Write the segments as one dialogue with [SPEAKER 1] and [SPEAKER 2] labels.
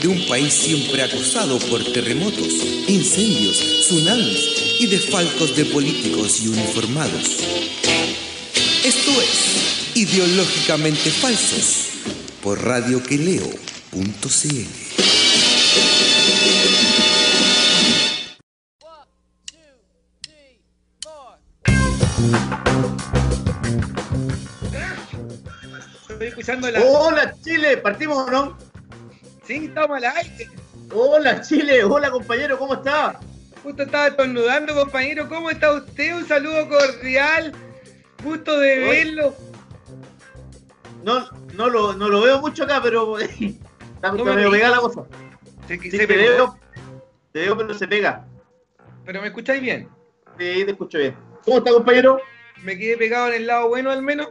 [SPEAKER 1] de un país siempre acosado por terremotos, incendios, tsunamis y desfalcos de políticos y uniformados. Esto es Ideológicamente Falsos por radioqueleo.cl.
[SPEAKER 2] Estoy escuchando la.
[SPEAKER 3] Hola Chile, ¿partimos o no?
[SPEAKER 2] Sí, estamos al aire.
[SPEAKER 3] Hola Chile, hola compañero, ¿cómo está?
[SPEAKER 2] Justo estaba estornudando, compañero. ¿Cómo está usted? Un saludo cordial. Gusto de
[SPEAKER 3] Hoy-
[SPEAKER 2] verlo.
[SPEAKER 3] No, no, lo, no lo veo mucho acá, pero está,
[SPEAKER 2] No me
[SPEAKER 3] medio pegada la cosa.
[SPEAKER 2] Se,
[SPEAKER 3] Sí,
[SPEAKER 2] se
[SPEAKER 3] te
[SPEAKER 2] pegó,
[SPEAKER 3] veo, te veo, pero se pega.
[SPEAKER 2] Pero me escucháis bien.
[SPEAKER 3] Sí, te escucho bien. ¿Cómo está compañero?
[SPEAKER 2] Me quedé pegado en el lado bueno al menos.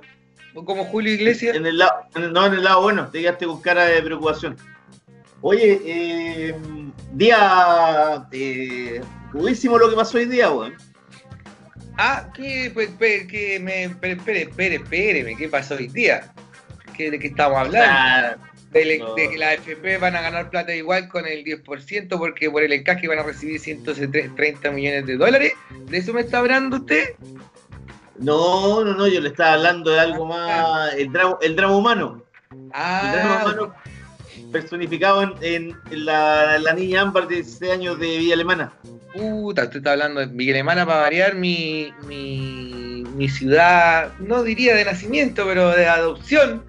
[SPEAKER 2] O como Julio Iglesias.
[SPEAKER 3] En el lado, no en el lado bueno, te quedaste con cara de preocupación. Oye, eh, día eh, crudísimo lo que pasó hoy día, weón.
[SPEAKER 2] Ah, que, pues, pe- que me. Espere, espere, espere, ¿qué pasó hoy día? ¿Qué, ¿De qué estamos hablando?
[SPEAKER 3] Ah,
[SPEAKER 2] De,
[SPEAKER 3] no.
[SPEAKER 2] de que las FP van a ganar plata igual con el 10% porque por el encaje van a recibir 130 millones de dólares. ¿De eso me está hablando usted?
[SPEAKER 3] no, no, no, yo le estaba hablando de algo más. El drama, el drama humano. El drama
[SPEAKER 2] Ah,
[SPEAKER 3] humano personificado en, en- en la, la niña Ámbar de 16 años de Villa Alemana.
[SPEAKER 2] puta, usted está hablando de Miguel Alemana para variar mi, mi, mi ciudad, no diría de nacimiento, pero de adopción.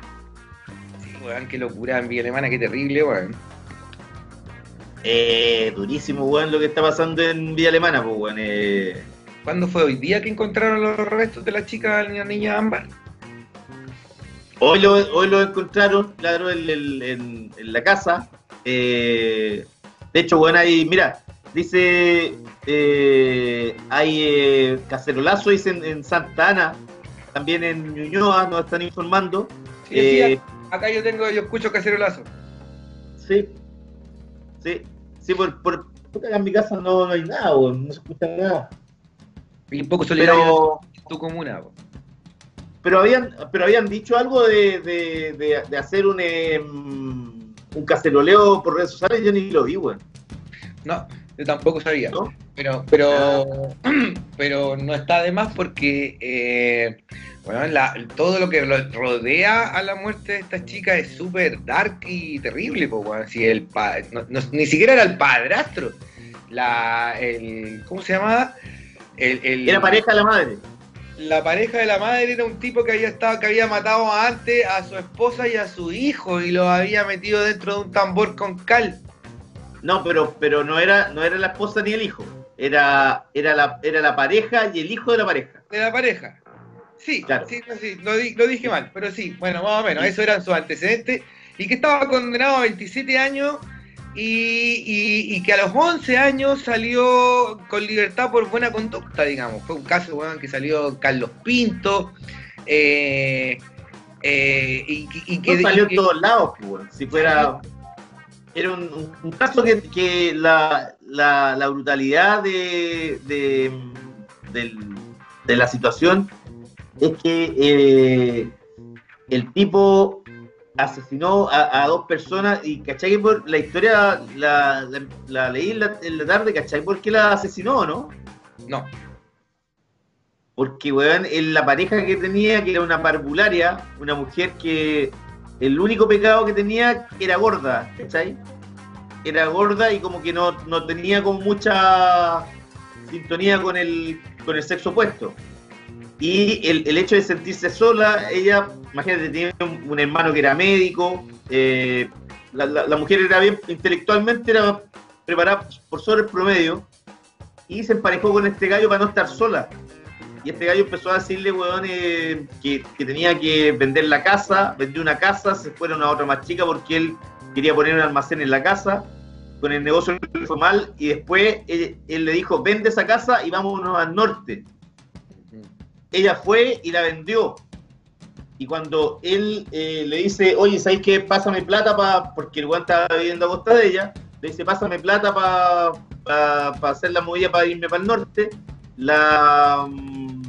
[SPEAKER 2] Sí, weón, qué locura en Villa Alemana, qué terrible, weón.
[SPEAKER 3] Eh, durísimo, weón, lo que está pasando en Villa Alemana, pues, weón. Eh,
[SPEAKER 2] ¿Cuándo fue hoy día que encontraron los restos de la chica, la niña Ámbar?
[SPEAKER 3] Hoy, lo, hoy lo encontraron, claro, en, en- en- la casa. Eh, de hecho, weón, ahí, mira, dice, eh, hay eh, cacerolazo, dice en, Santa Ana, también en Ñuñoa, nos están informando.
[SPEAKER 2] Sí,
[SPEAKER 3] Eh,
[SPEAKER 2] acá yo tengo, yo escucho cacerolazo.
[SPEAKER 3] Sí, sí, sí, por, acá en mi casa no, no hay nada, no se escucha nada.
[SPEAKER 2] Y un poco solidario
[SPEAKER 3] Pero,
[SPEAKER 2] en tu comuna.
[SPEAKER 3] Pero habían, pero habían dicho algo de, de, de- de hacer un em, un caceroleo por redes sociales, yo ni lo vi, weón.
[SPEAKER 2] No, yo tampoco sabía.
[SPEAKER 3] ¿No?
[SPEAKER 2] Pero, pero, pero no está de más porque eh, bueno, la- todo lo que rodea a la muerte de esta chica es súper dark y terrible. po, weón. Si el pa- no- no- ni siquiera era el padrastro. La, el, ¿Cómo se llamaba? El, el-
[SPEAKER 3] Era pareja la madre.
[SPEAKER 2] La pareja de la madre era un tipo que había estado, que había matado antes a su esposa y a su hijo y lo había metido dentro de un tambor con cal.
[SPEAKER 3] No, pero, pero no era, no era la esposa ni el hijo. Era, era la, era la pareja y el hijo de la pareja.
[SPEAKER 2] de la pareja. Sí,
[SPEAKER 3] Claro.
[SPEAKER 2] sí, no, sí, lo, di- lo dije mal, pero sí, bueno, más o menos, eso eran sus antecedentes. Y que estaba condenado a 27 años y, y- y que a los 11 años salió con libertad por buena conducta, digamos. Fue un caso, weón, que salió Carlos Pinto. eh, eh, y, que,
[SPEAKER 3] No salió en todos lados, pues. Si fuera. Era un, caso que, que la, la, la brutalidad de, de la situación es que eh, el tipo asesinó a, a dos personas y ¿cachai? por la historia la, la- la leí en la, en la tarde, ¿cachai? ¿Por qué la asesinó, no?
[SPEAKER 2] No,
[SPEAKER 3] Porque, weón, en la pareja que tenía, que era una parvularia, una mujer que el único pecado que tenía era gorda, ¿cachai? Era gorda y como que no, no tenía como mucha sintonía con el, con el sexo opuesto. Y el, hecho de sentirse sola, ella, imagínate, tenía un, hermano que era médico, eh, la, la- mujer era bien, intelectualmente era preparada por sobre el promedio, y se emparejó con este gallo para no estar sola. Y este gallo empezó a decirle, weón, eh, que, que tenía que vender la casa, vendió una casa, se fueron a otra más chica porque él quería poner un almacén en la casa, con el negocio le fue mal, y después él, él le dijo, vende esa casa y vámonos al norte. Ella fue y la vendió. Y cuando él eh, le dice, oye, ¿sabes qué? Pásame plata para. Porque el weón estaba viviendo a costa de ella. Le dice, pásame plata para pa, hacer la movida para irme para el norte. La. mm,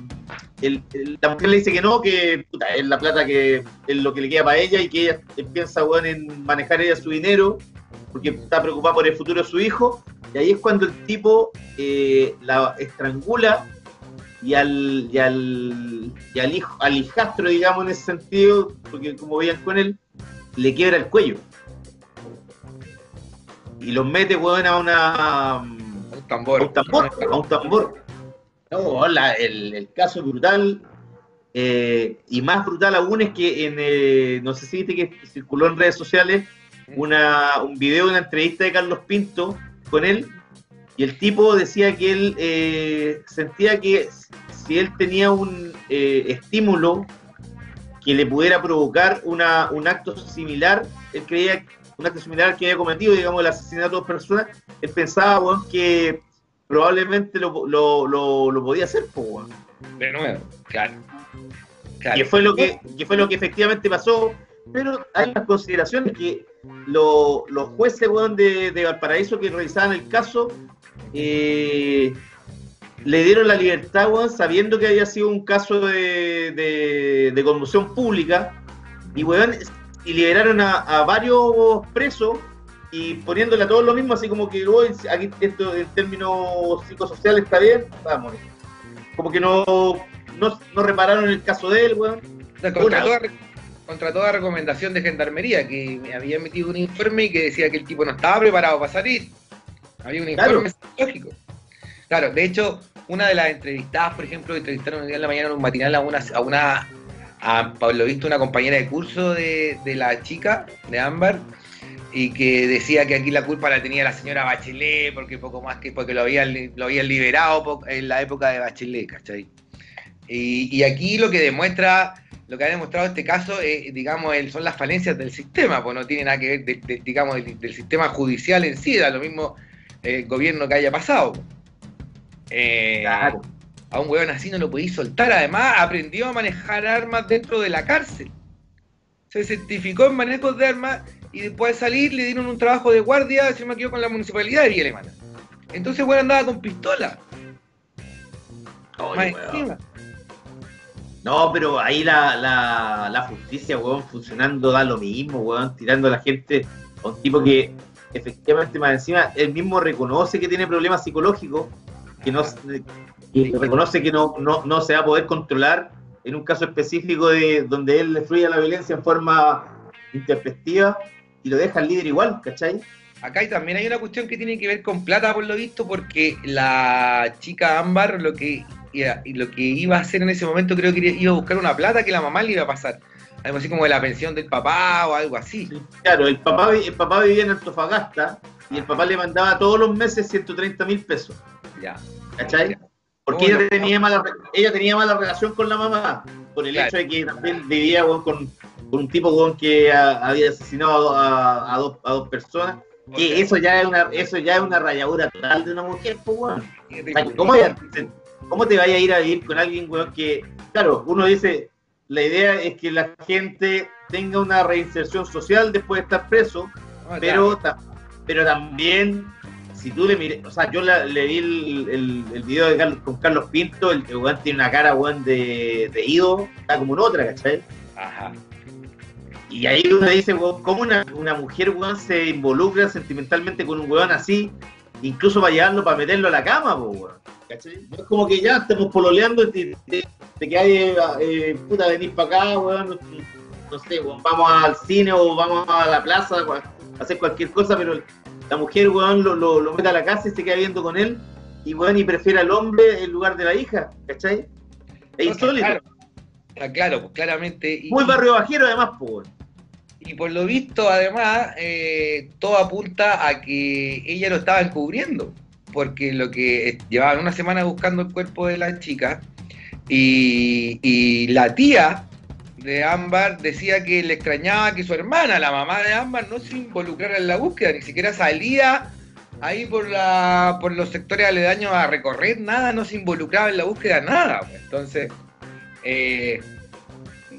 [SPEAKER 3] la mujer le dice que no, que puta, es la plata que es lo que le queda para ella y que ella piensa en manejar ella su dinero porque está preocupada por el futuro de su hijo. Y ahí es cuando el tipo eh, la estrangula y al, y al, y al hijo, al hijastro, digamos, en ese sentido, porque como veían con él, le quiebra el cuello. Y los mete, weón, a una.
[SPEAKER 2] Un tambor.
[SPEAKER 3] A un tambor. A un tambor. No, la- el, el caso es brutal. eh, y más brutal aún es que en, eh, no sé si viste que circuló en redes sociales una, un video de una entrevista de Carlos Pinto con él. Y el tipo decía que él eh, sentía que si él tenía un eh, estímulo que le pudiera provocar una, un acto similar, él creía un acto similar al que había cometido, digamos, el asesinato de dos personas, él pensaba, weón, que probablemente lo, lo, lo, lo podía hacer.
[SPEAKER 2] De nuevo, claro. Claro.
[SPEAKER 3] que fue lo que, que fue lo que efectivamente pasó, pero hay unas consideraciones que lo- los jueces weón, de, de Valparaíso que revisaban el caso eh, le dieron la libertad, weón, sabiendo que había sido un caso de, de, conmoción pública, y weón, y liberaron a, varios presos y poniéndole a todos lo mismo, así como que "Oye, aquí esto en términos psicosociales está bien, vamos. Como que no, no, repararon el caso de él, weón.
[SPEAKER 2] Contra, toda, recomendación de gendarmería, que había emitido un informe y que decía que el tipo no estaba preparado para salir. Había un
[SPEAKER 3] Claro.
[SPEAKER 2] informe psicológico. Claro, de hecho, una de las entrevistadas, por ejemplo, entrevistaron un día en la mañana en un matinal a una, a una a Pablo Visto, una compañera de curso de, de la chica, de Ámbar, y que decía que aquí la culpa la tenía la señora Bachelet, porque poco más que porque lo habían, lo habían liberado en la época de Bachelet, ¿cachai? Y, y aquí lo que demuestra, lo que ha demostrado este caso, es, digamos, el- son las falencias del sistema, pues no tiene nada que ver, de- de- digamos, del, del sistema judicial en sí, da lo mismo el gobierno que haya pasado. Eh,
[SPEAKER 3] Claro.
[SPEAKER 2] A un huevón así no lo podéis soltar, además aprendió a manejar armas dentro de la cárcel. Se certificó en manejos de armas y después de salir le dieron un trabajo de guardia, no me con la municipalidad de Villa Alemana. Entonces, weón andaba con pistola.
[SPEAKER 3] Oye. No, pero ahí la, la, la justicia, weón, funcionando da lo mismo, weón, tirando a la gente a un tipo que efectivamente más encima él mismo reconoce que tiene problemas psicológicos, que no reconoce que no, no, no se va a poder controlar en un caso específico de donde él le fluye la violencia en forma intempestiva y lo deja al líder igual, ¿cachai?
[SPEAKER 2] Acá y también hay una cuestión que tiene que ver con plata, por lo visto, porque la chica Ámbar lo que, lo que iba a hacer en ese momento creo que iba a buscar una plata que la mamá le iba a pasar. Algo así como de la pensión del papá o algo así.
[SPEAKER 3] Claro, el papá, el papá vivía en Antofagasta y el papá le mandaba todos los meses 130 mil pesos.
[SPEAKER 2] Ya.
[SPEAKER 3] ¿cachai?
[SPEAKER 2] Ya.
[SPEAKER 3] Porque
[SPEAKER 2] Bueno.
[SPEAKER 3] ella tenía mala ella tenía mala relación con la mamá, por el
[SPEAKER 2] Claro.
[SPEAKER 3] hecho de que también vivía con, con un tipo weón, que ah, había asesinado a, a dos, a dos personas. Que eso ya es una, eso ya es una rayadura total de una mujer, pues, weón. O sea, ¿Cómo, ¿Cómo te vaya a ir a vivir con alguien, weón, que, claro, uno dice, la idea es que la gente tenga una reinserción social después de estar preso,
[SPEAKER 2] No,
[SPEAKER 3] pero, ta- pero también, si tú le mires, o sea, yo la- le vi el, el, el video de Carlos- con Carlos Pinto, el, weón tiene una cara, weón, de, de ido, está como en otra, ¿cachai?
[SPEAKER 2] Ajá.
[SPEAKER 3] Y ahí uno dice, weón, ¿cómo una, una mujer, weón, se involucra sentimentalmente con un weón así, incluso para llevarlo, para meterlo a la cama, weón? ¿Cachai? No es como que ya estamos pololeando y te, te, te quedas, eh, eh, puta, venís para acá, weón, no, no sé, weón, vamos al cine o vamos a la plaza, a hacer cualquier cosa, pero la mujer, weón, lo, lo, lo mete a la casa y se queda viendo con él, y weón, y prefiere al hombre en lugar de la hija, ¿cachai? Es
[SPEAKER 2] No,
[SPEAKER 3] insólito.
[SPEAKER 2] Claro, Está claro, pues claramente. Y,
[SPEAKER 3] Muy barrio bajero además, weón.
[SPEAKER 2] y por lo visto, además, eh, todo apunta a que ella lo estaba encubriendo. Porque lo que llevaban una semana buscando el cuerpo de la chica. Y, la tía de Ámbar decía que le extrañaba que su hermana, la mamá de Ámbar, no se involucrara en la búsqueda, ni siquiera salía ahí por la por los sectores aledaños a recorrer, nada, no se involucraba en la búsqueda, nada. pues. Entonces, eh,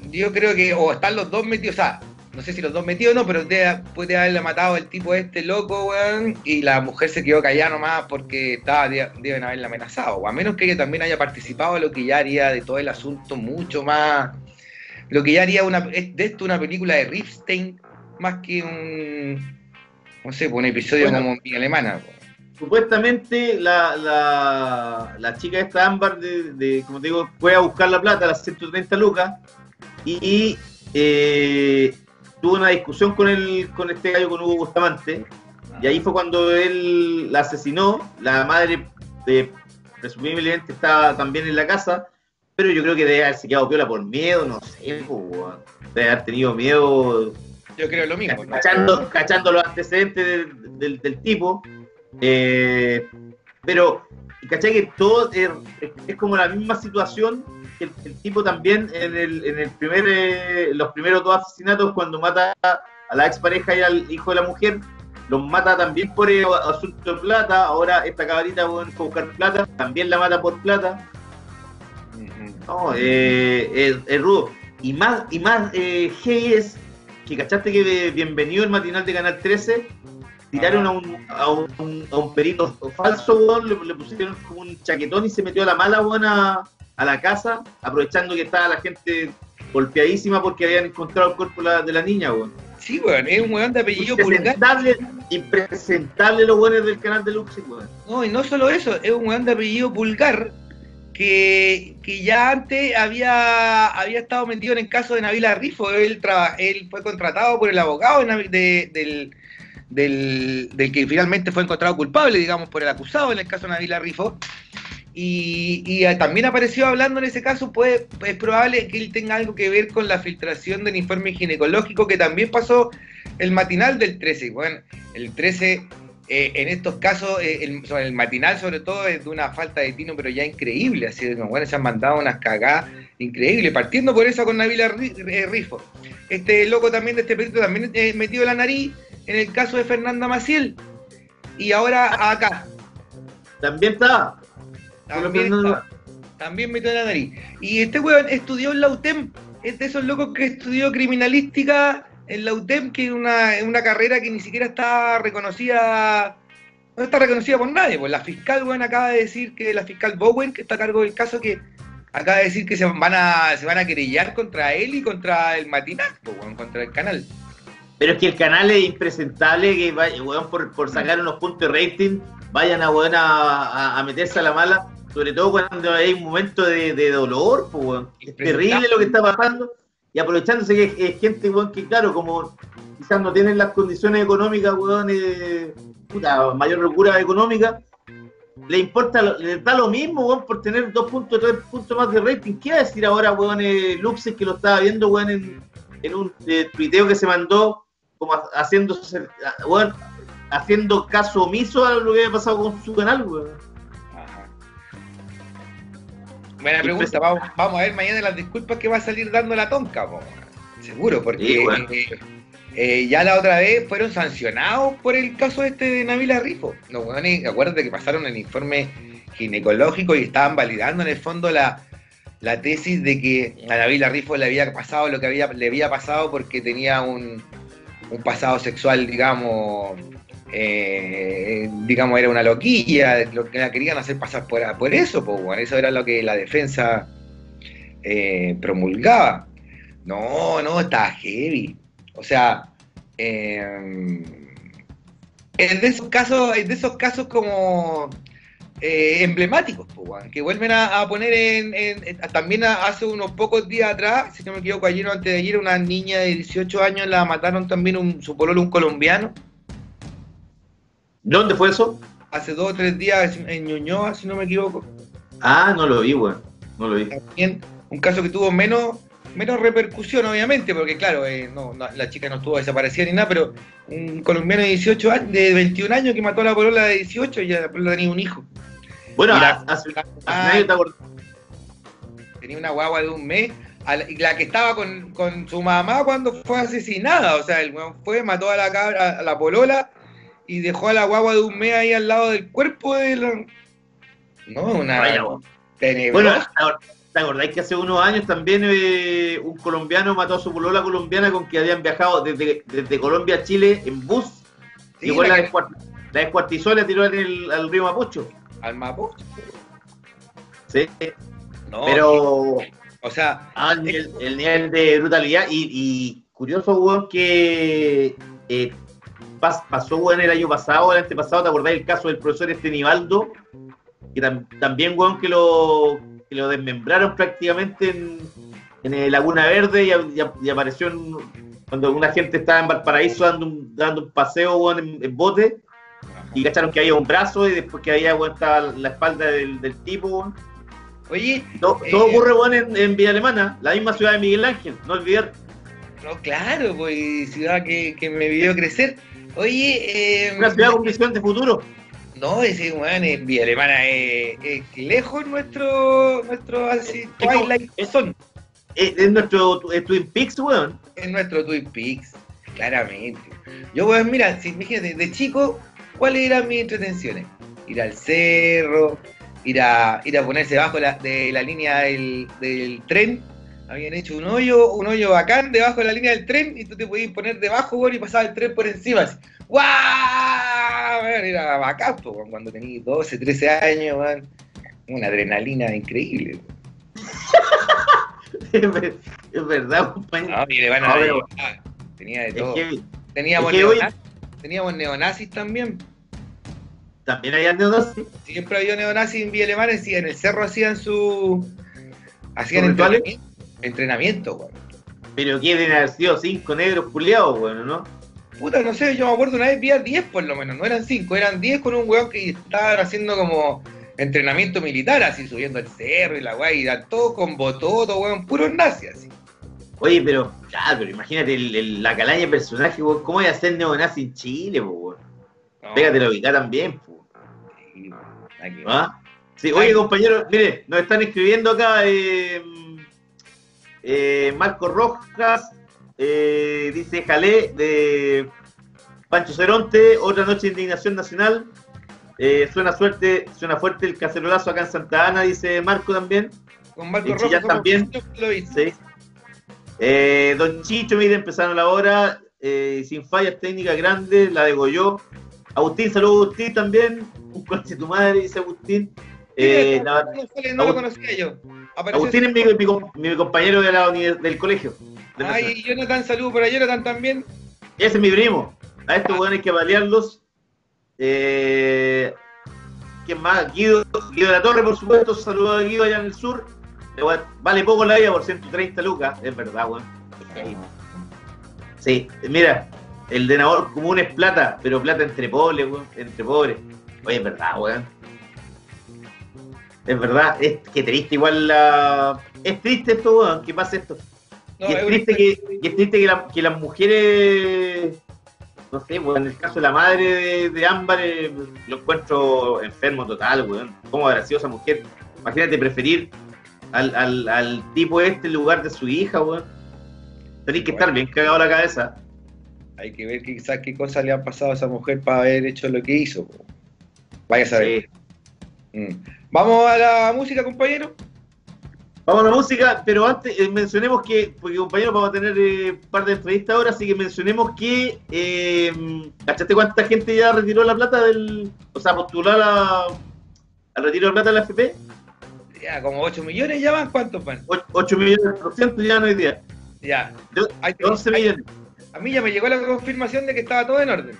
[SPEAKER 2] yo creo que o están los dos metidos, o sea, no sé si los dos metidos o no, pero debe- puede haberle matado el tipo este loco, weón, y la mujer se quedó callada nomás porque estaba, de- deben haberla amenazado, o a menos que ella también haya participado, lo que ya haría de todo el asunto mucho más, lo que ya haría una, de esto una película de Ripstein, más que un, no sé, un episodio
[SPEAKER 3] Bueno.
[SPEAKER 2] como mi alemana. weón.
[SPEAKER 3] Supuestamente la, la, la chica esta ámbar de, de, como te digo, fue a buscar la plata, las 130 lucas, y eh, tuvo una discusión con el, con este gallo, con Hugo Bustamante, y ahí fue cuando él la asesinó, la madre eh, presumiblemente estaba también en la casa, pero yo creo que debe haberse quedado piola por miedo, no sé, po, debe haber tenido miedo
[SPEAKER 2] Yo creo lo mismo. ¿no?
[SPEAKER 3] cachando, cachando los antecedentes del, del- del tipo. eh, pero, ¿cachai? Que todo es como la misma situación que el, el tipo también en el, en el primer, eh, los primeros dos asesinatos, cuando mata a la expareja y al hijo de la mujer, los mata también por eh, asunto de plata. Ahora, esta bueno, fue a buscar plata, también la mata por plata.
[SPEAKER 2] Ujú.
[SPEAKER 3] No, eh, es, rudo. Y más, y más eh, heavy es que cachaste que de bienvenido el matinal de Canal 13 tiraron a un, a un, a un perito falso, weón, le, le pusieron como un chaquetón y se metió a la mala, weón, a, a la casa, aprovechando que estaba la gente golpeadísima porque habían encontrado el cuerpo de la, de la niña, weón.
[SPEAKER 2] Sí, weón, es un weón de apellido Pulgar.
[SPEAKER 3] Impresentable, impresentable los weones del canal de Luxe, weón.
[SPEAKER 2] No, y no solo eso, es un weón de apellido Pulgar que, que ya antes había, había estado metido en el caso de Nabila Rifo. Él, traba- él fue contratado por el abogado de del, del, del que finalmente fue encontrado culpable, digamos, por el acusado en el caso de Nabila Rifo. Y, eh, también apareció hablando en ese caso, puede, es probable que él tenga algo que ver con la filtración del informe ginecológico que también pasó el matinal del 13. Bueno, el 13 eh, en estos casos, eh, el, matinal sobre todo es de una falta de tino, pero ya increíble, así de bueno, se han mandado unas cagadas increíbles, partiendo por eso con Navila Ri- Rifo. Este loco también de este perito también eh, metido la nariz en el caso de Fernanda Maciel. Y ahora acá,
[SPEAKER 3] También estaba.
[SPEAKER 2] También,
[SPEAKER 3] Fernanda-
[SPEAKER 2] está- también metió la nariz. Y este weón estudió en la UTEM, es de esos locos que estudió criminalística en la UTEM, que es una, una carrera que ni siquiera está reconocida, no está reconocida por nadie. Pues la fiscal, weón, acaba de decir que la fiscal Bowen, que está a cargo del caso, que acaba de decir que se van a, se van a querellar contra él y contra el matinal, pues, weón, contra el canal.
[SPEAKER 3] Pero es que el canal es impresentable que vaya, weón, por, por sacar unos puntos de rating, vayan a, weón, a, a- a meterse a la mala, sobre todo cuando hay un momento de, de dolor, pues, weón. Es terrible lo que está pasando, y aprovechándose que es, es gente, weón, que claro, como quizás no tienen las condiciones económicas, weón, eh, puta, mayor locura económica, le importa, le da lo mismo, weón, por tener dos puntos, tres puntos más de rating. ¿Qué va a decir ahora, weón, eh, Luxes, que lo estaba viendo, weón, en, en un eh, tuiteo que se mandó como ha- haciendo, weón, haciendo caso omiso a lo que había pasado con su canal, weón.
[SPEAKER 2] Buena pregunta, vamos, vamos a ver mañana las disculpas que va a salir dando la tonca, po. seguro, porque
[SPEAKER 3] Sí, bueno.
[SPEAKER 2] eh, eh, ya la otra vez fueron sancionados por el caso este de Navila Rifo. Los weones, acuérdate que pasaron el informe ginecológico y estaban validando en el fondo la, la tesis de que a Navila Rifo le había pasado lo que había, le había pasado porque tenía un, un pasado sexual, digamos, eh, digamos, era una loquilla, lo que la querían hacer pasar por, por eso, pues, bueno, eso era lo que la defensa eh, promulgaba. No, no, estaba heavy. O sea, eh, es de esos casos, es de esos casos como eh, emblemáticos, que vuelven a, poner en, también hace unos pocos días atrás, si no me equivoco, ayer o antes de ayer, una niña de 18 años la mataron también un, su pololo, un colombiano,
[SPEAKER 3] ¿Dónde fue eso?
[SPEAKER 2] hace dos o tres días en Ñuñoa, si no me equivoco.
[SPEAKER 3] Ah, no lo vi, weón. No lo vi.
[SPEAKER 2] También un caso que tuvo menos menos repercusión, obviamente, porque claro, eh, no, no, la chica no estuvo desaparecida ni nada, pero un colombiano de 18 años, de 21 años que mató a la polola de 18 y la polola tenía un hijo.
[SPEAKER 3] Bueno,
[SPEAKER 2] la-
[SPEAKER 3] hace, hace nadie te acordás.
[SPEAKER 2] tenía una guagua de un mes, a la, y la que estaba con, con su mamá cuando fue asesinada, o sea, el weón fue, mató a la cabra, a la polola, y dejó a la guagua de un mes ahí al lado del cuerpo de la... No, una...
[SPEAKER 3] Vaya. Bueno, ¿te acordáis que hace unos años también eh, un colombiano mató a su polola colombiana con que habían viajado desde, desde Colombia a Chile en bus?
[SPEAKER 2] Sí,
[SPEAKER 3] Llegó
[SPEAKER 2] la
[SPEAKER 3] la,
[SPEAKER 2] que-
[SPEAKER 3] descuart- la descuartizó y la tiró en el, al río Mapocho.
[SPEAKER 2] al Mapocho.
[SPEAKER 3] Sí.
[SPEAKER 2] No,
[SPEAKER 3] Pero
[SPEAKER 2] o sea,
[SPEAKER 3] ah, el, nivel, el nivel de brutalidad y, y curioso, que eh, pas- pasó, weón, el año pasado, el antepasado, ¿te acordás del caso del profesor este Nivaldo? Que tam- también, weón, que lo, que lo desmembraron prácticamente en, en Laguna Verde y, apareció en- cuando una gente estaba en Valparaíso dando un, dando un paseo, weón, en, en bote y cacharon que había un brazo y después que había, weón, estaba la espalda del, del tipo, weón.
[SPEAKER 2] oye,
[SPEAKER 3] Todo,
[SPEAKER 2] Eh,
[SPEAKER 3] todo ocurre, weón, en, en Villa Alemana, la misma ciudad de Miguel Ángel, no olvidar.
[SPEAKER 2] no, claro, pues ciudad que, que me vio crecer. Oye, eh,
[SPEAKER 3] Una ciudad con visión de futuro.
[SPEAKER 2] no, ese weón en Villa Alemana es, es lejos nuestro, nuestro así, Twilight Zone.
[SPEAKER 3] Es, es nuestro es Twin Peaks, weón.
[SPEAKER 2] Es nuestro Twin Peaks, claramente. Yo, weón, mira, si, imagínate, de chico, ¿cuáles eran mis entretenciones? Ir al cerro, ir a, ir a ponerse debajo de la, de la línea del, del tren. Habían hecho un hoyo, un hoyo bacán debajo de la línea del tren y tú te podías poner debajo, weón, y pasaba el tren por encima. Así. ¡Guau! Weón, Era bacán, po, cuando tenías 12, 13 años, weón. Una adrenalina increíble.
[SPEAKER 3] Es ver- verdad, compañero.
[SPEAKER 2] No, le van a
[SPEAKER 3] pero-
[SPEAKER 2] Tenía de
[SPEAKER 3] Es
[SPEAKER 2] todo.
[SPEAKER 3] que
[SPEAKER 2] Teníamos,
[SPEAKER 3] es que hoy-
[SPEAKER 2] neonazis, teníamos neonazis también.
[SPEAKER 3] también hay neonazis.
[SPEAKER 2] Siempre había neonazis en Villa Alemana, y en el cerro hacían su. hacían entrenamiento, entrenamiento, weón.
[SPEAKER 3] Pero quieren haber sido cinco negros culiados, weón, ¿no?
[SPEAKER 2] Puta, no sé, yo me acuerdo una vez vi a 10 por lo menos, no eran 5, eran 10 con un weón que estaban haciendo como entrenamiento militar, así subiendo el cerro y la weá, y eran todos con bototo, weón, puros nazis, así.
[SPEAKER 3] Oye, pero, claro, pero imagínate el- el- la calaña de personaje, weón. ¿Cómo voy a ser neonazi en Chile, weón?
[SPEAKER 2] No,
[SPEAKER 3] Pégate la ubicada también, po.
[SPEAKER 2] sí.
[SPEAKER 3] ¿Ah? Sí, oye, compañero, mire, nos están escribiendo acá eh, eh, Marco Rojas, eh, dice Jalé, de Pancho Ceronte, otra noche de indignación nacional. Eh, suena suerte, suena fuerte el cacerolazo acá en Santa Ana, dice Marco también.
[SPEAKER 2] Con Marco somos
[SPEAKER 3] también.
[SPEAKER 2] lo.
[SPEAKER 3] Sí. Don Chicho, mire, empezaron la hora, sin fallas técnicas grandes, la degolló. Agustín, saludos Agustín también. Un coche tu madre, dice Agustín.
[SPEAKER 2] Sí,
[SPEAKER 3] la-
[SPEAKER 2] no, no, no lo conocía yo.
[SPEAKER 3] Agustín es mi, mi com- mi compañero de la del colegio. de
[SPEAKER 2] Ay, Jonathan, saludos para Jonathan también.
[SPEAKER 3] Ese es mi primo. A estos weones hay que balearlos. Eh, ¿Quién más? Guido, Guido de la Torre, por supuesto. Saludos a Guido allá en el sur. Eh, Vale poco la vida por 130 lucas. Es verdad, weón. Sí, mira, el de Nabor común es plata, pero plata entre pobres, weón. Entre pobres. Oye, es verdad, weón. Es verdad, es que triste igual la. Es triste esto, weón, que pase esto.
[SPEAKER 2] No,
[SPEAKER 3] y, es triste que, y es triste que, la- que las mujeres, no sé, pues, en el caso de la madre de, de Ámbar, eh, lo encuentro enfermo total, weón. ¿Cómo habrá sido esa mujer? Imagínate preferir al, al, al tipo este en lugar de su hija, weón. Tenés que estar bien cagado la cabeza.
[SPEAKER 2] Hay que ver quizás qué cosas le han pasado a esa mujer para haber hecho lo que hizo. po. Vaya a saber.
[SPEAKER 3] Sí.
[SPEAKER 2] Mm. Vamos a la música, compañero.
[SPEAKER 3] Vamos a la música, pero antes eh, mencionemos que, porque compañero vamos a tener eh, un par de entrevistas ahora, así que mencionemos que, eh, ¿cachaste cuánta gente ya retiró la plata del, o sea, postuló a la- al retiro de plata de la FP?
[SPEAKER 2] Ya, como 8 millones ya van, ¿cuántos van?
[SPEAKER 3] 8 millones por ciento ya no hoy día.
[SPEAKER 2] Ya. Hay-
[SPEAKER 3] 11
[SPEAKER 2] hay-
[SPEAKER 3] millones.
[SPEAKER 2] A mí ya me llegó la confirmación de que estaba todo en orden.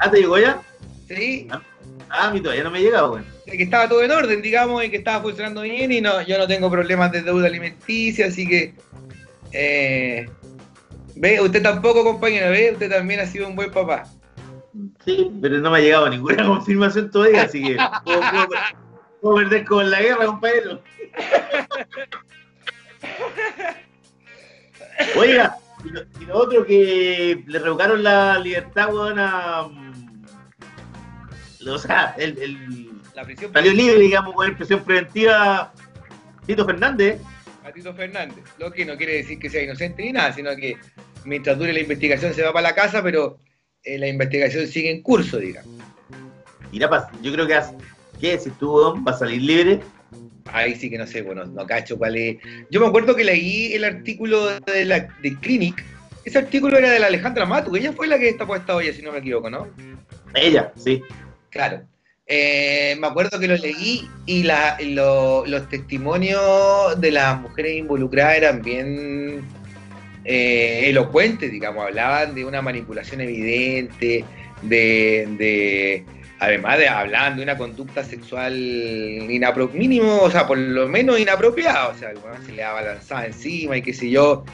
[SPEAKER 3] Ah, ¿te llegó ya?
[SPEAKER 2] Sí,
[SPEAKER 3] Ah, a mí todavía no me ha llegado,
[SPEAKER 2] de que estaba todo en orden, digamos, y que estaba funcionando bien y no, yo no tengo problemas de deuda alimenticia, así que... eh, ve, usted tampoco, compañero, ve, usted también ha sido un buen papá.
[SPEAKER 3] Sí, pero no me ha llegado ninguna confirmación todavía, así que puedo, puedo- puedo perder como en la guerra, compañero. Oiga, y lo, y lo otro que le revocaron la libertad, weón, a. O sea, el, el-
[SPEAKER 2] La prisión
[SPEAKER 3] salió libre, digamos, con presión preventiva Tito Fernández.
[SPEAKER 2] a Tito Fernández. Lo que no quiere decir que sea inocente ni nada, sino que mientras dure la investigación se va para la casa, pero eh, la investigación sigue en curso, digamos.
[SPEAKER 3] Irá, yo creo que, has, ¿qué si tú, va a salir libre?
[SPEAKER 2] Ahí sí que no sé, bueno, no cacho cuál es. Yo me acuerdo que leí el artículo de la de Clinic. Ese artículo era de la Alejandra Matu, ella fue la que está puesta hoy, si no me equivoco, ¿no?
[SPEAKER 3] Ella, sí.
[SPEAKER 2] Claro. Eh, me acuerdo que lo leí y la, los testimonios de las mujeres involucradas eran bien eh, elocuentes, digamos, hablaban de una manipulación evidente, de, además de hablaban de una conducta sexual mínimo, o sea, por lo menos inapropiada, o sea, se le daba lanzada encima y qué sé yo,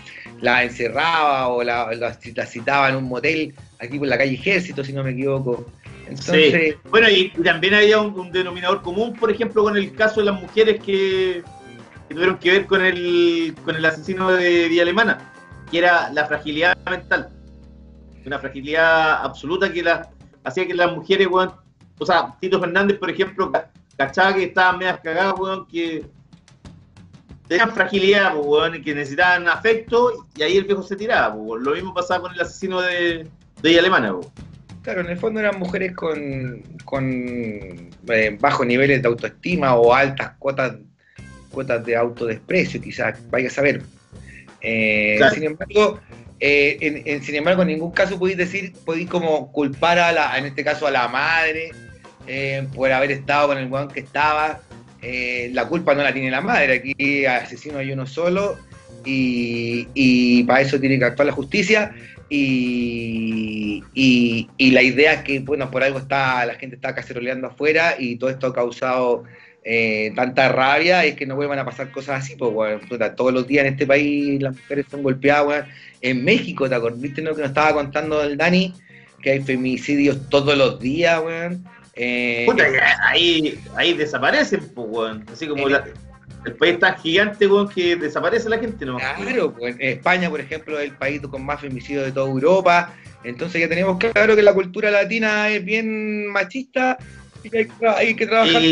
[SPEAKER 2] la encerraba o la, la, citaba en un motel aquí por la calle Ejército, si no me equivoco.
[SPEAKER 3] Entonces, Bueno, y también había un, denominador común, por ejemplo, con el caso de las mujeres que, tuvieron que ver con el, con el asesino de Villa Alemana, que era la fragilidad mental. Una fragilidad absoluta que la, hacía que las mujeres, o sea, Tito Fernández, por ejemplo, cachaba que estaban medias cagadas, weón, que tenían fragilidad, weón, y que necesitaban afecto, y ahí el viejo se tiraba, weón. Lo mismo pasaba con el asesino de, de Villa Alemana, weón.
[SPEAKER 2] Claro, en el fondo eran mujeres con, con eh, bajos niveles de autoestima o altas cuotas, cuotas de autodesprecio, quizás, vaya a saber. Eh, sin embargo, eh, en, sin embargo, en ningún caso podéis decir, podéis como culpar a la, en este caso a la madre, por haber estado con el weón que estaba. la culpa no la tiene la madre, aquí asesino hay uno solo y, y para eso tiene que actuar la justicia y, y, la idea es que, bueno, por algo está la gente está caceroleando afuera y todo esto ha causado eh, tanta rabia, es que no vuelvan a pasar cosas así, pues, bueno, todos los días en este país las mujeres son golpeadas, En México, ¿te acordás? ¿Viste lo que nos estaba contando el Dani? Que hay femicidios todos los días, weón.
[SPEAKER 3] Eh, ahí, ahí desaparecen, pues, weón. Así como la el país tan gigante, weón, que desaparece la gente, ¿no?
[SPEAKER 2] Claro, pues, España, por ejemplo, es el país con más femicidios de toda Europa. Entonces ya tenemos claro que la cultura latina es bien machista y hay, que trabajar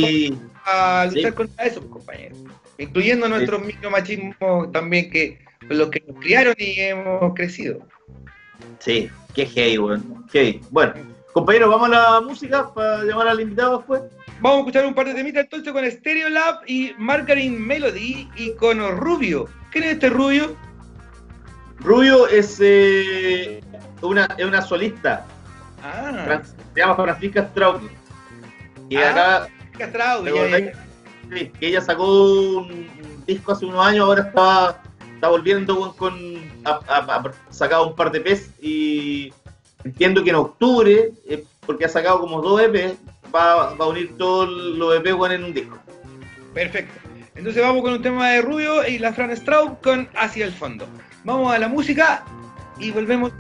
[SPEAKER 2] para luchar contra eso, pues, compañeros. Incluyendo nuestros micromachismos también, que los que nos criaron y hemos crecido.
[SPEAKER 3] Sí, qué hey, weón. Bueno, compañeros, vamos a la música para llamar al invitado después.
[SPEAKER 2] Vamos a escuchar un par de temitas entonces con Stereo Lab y Margarine Melody y con Rubio. ¿Quién es este Rubio?
[SPEAKER 3] Rubio es, eh, una, es una solista.
[SPEAKER 2] Ah.
[SPEAKER 3] se llama Francisca Straub.
[SPEAKER 2] Y ah, acá. Straub,
[SPEAKER 3] sí, que ella sacó un disco hace unos años, ahora está, está volviendo con. ha, sacado un par de pez y entiendo que en octubre, eh, porque ha sacado como dos EP, va, a unir todos los EP en un disco.
[SPEAKER 2] Perfecto. Entonces vamos con un tema de Rubio y la Fran Straub con Hacia el Fondo. Vamos a la música y volvemos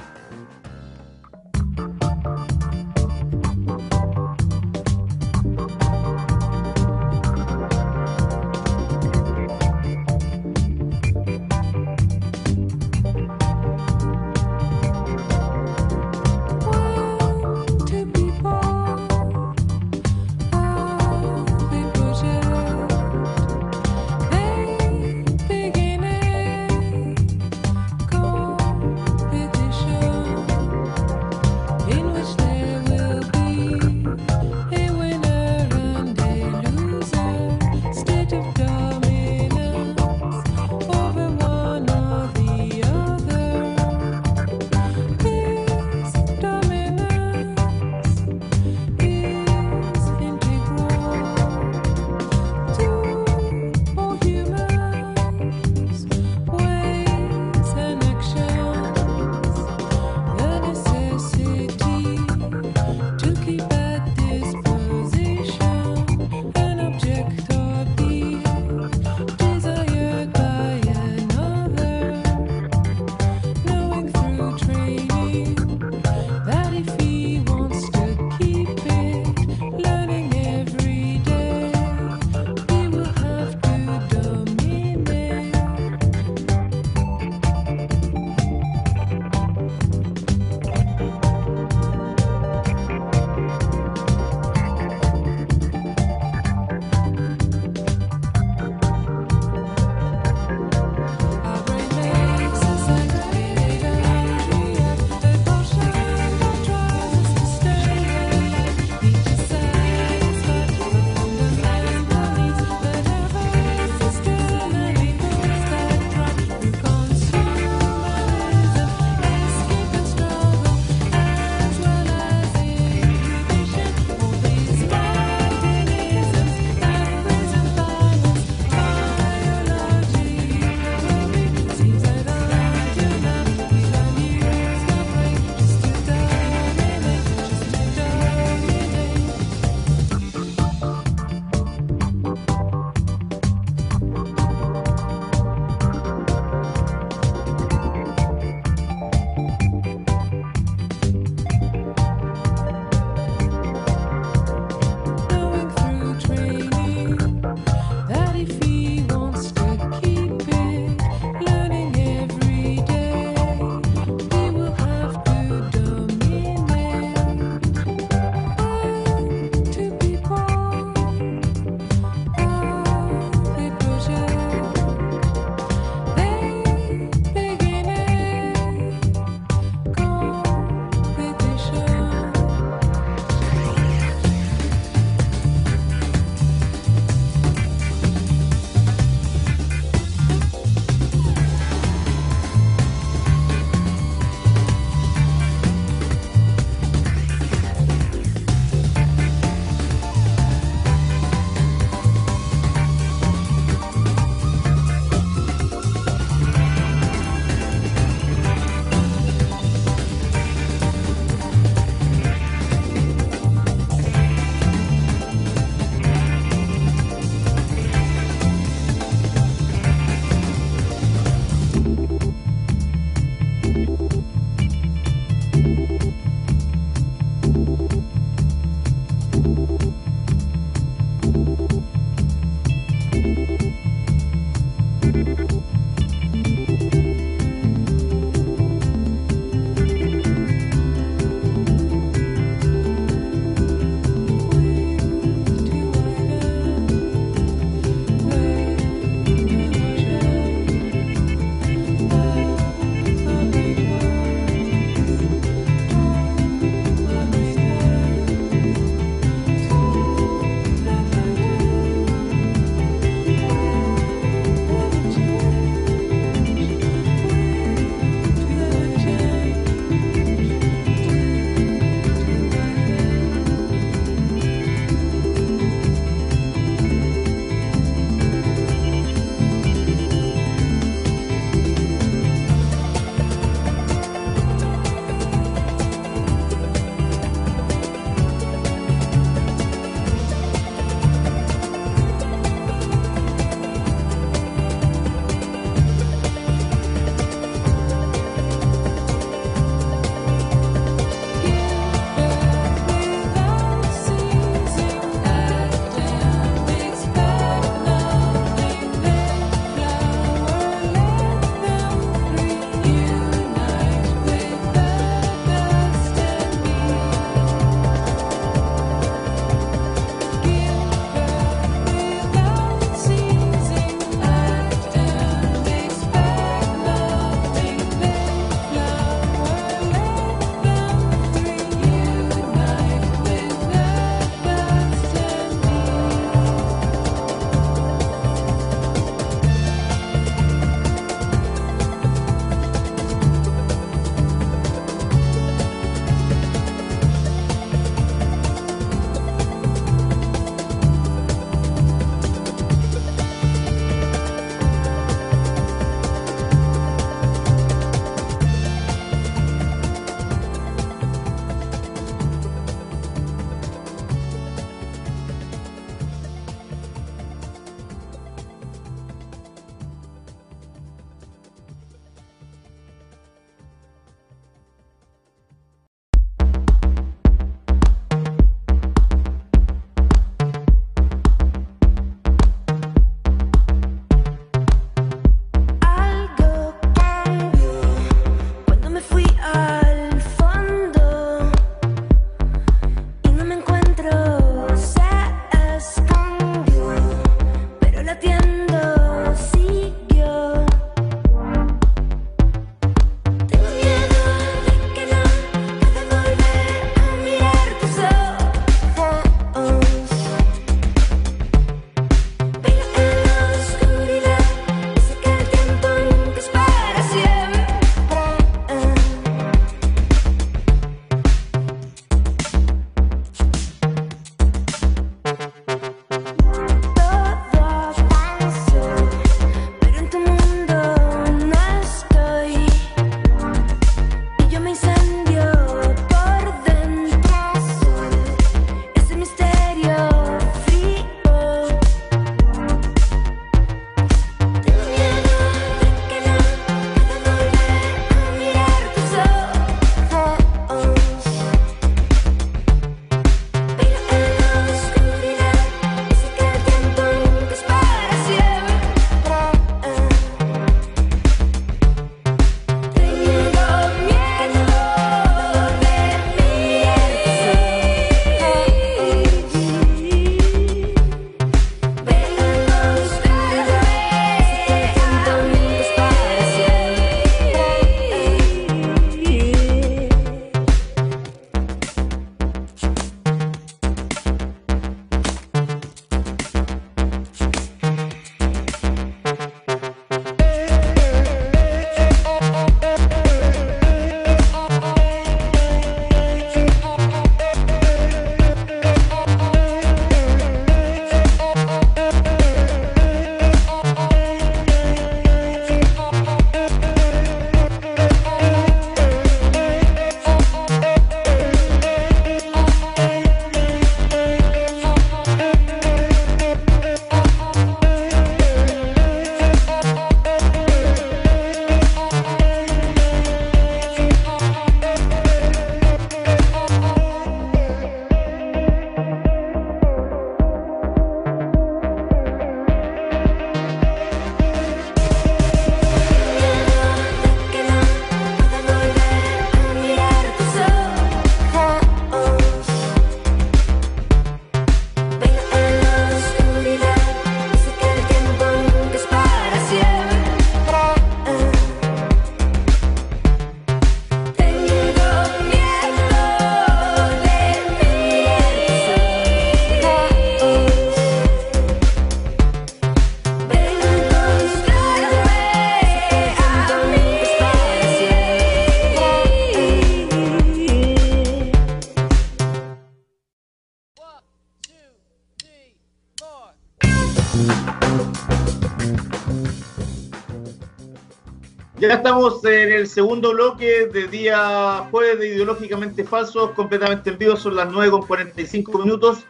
[SPEAKER 3] estamos en el segundo bloque de día jueves de Ideológicamente Falsos, completamente en vivo, son las 9 con 45 minutos.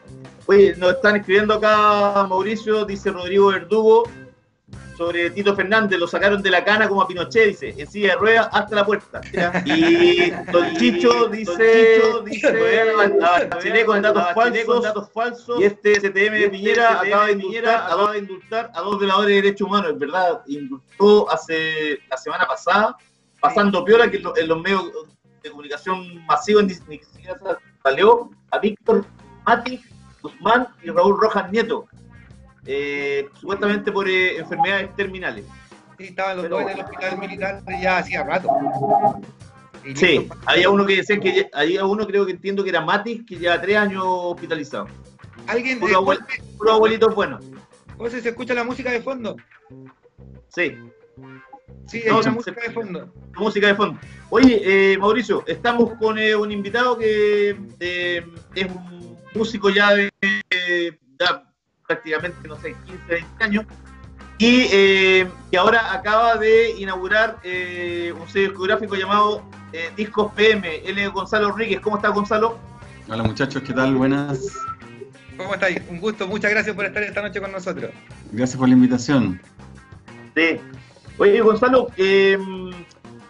[SPEAKER 3] Oye, nos están escribiendo acá Mauricio, dice Rodrigo Verdugo, sobre Tito Fernández, lo sacaron de la cana como a Pinochet, dice, en silla de ruedas hasta la puerta. Y Don Chicho dice, dice, Bachelet con datos falsos, falsos, y este de Piñera acaba de indultar, acaba de indultar a dos violadores de derechos humanos, es verdad, indultó hace la semana pasada, pasando piola que en los medios de comunicación masivos ni siquiera salió a Víctor Mati Guzmán y Raúl Rojas Nieto, eh, supuestamente por eh, enfermedades terminales.
[SPEAKER 2] Sí, estaban los dos en el hospital militar ya hacía rato.
[SPEAKER 3] Y sí, listo. había uno que decía que había uno creo que entiendo que era Matis, que lleva tres años hospitalizado.
[SPEAKER 2] Alguien
[SPEAKER 3] puro, abuel, puro abuelito bueno.
[SPEAKER 2] José, ¿se escucha la música de fondo?
[SPEAKER 3] Sí.
[SPEAKER 2] Sí, no, la música de fondo.
[SPEAKER 3] Música de fondo. Oye, eh, Mauricio, estamos con eh, un invitado que eh, es un músico ya de prácticamente, no sé, 15, 20 años, y eh, que ahora acaba de inaugurar eh, un sello discográfico llamado eh, Discos PM. Él es Gonzalo Ríguez. ¿Cómo estás, Gonzalo?
[SPEAKER 4] Hola, muchachos, ¿qué tal? Buenas.
[SPEAKER 2] ¿Cómo estáis? Un gusto, muchas gracias por estar esta noche con nosotros.
[SPEAKER 4] Gracias por la invitación.
[SPEAKER 3] Sí. Oye, Gonzalo,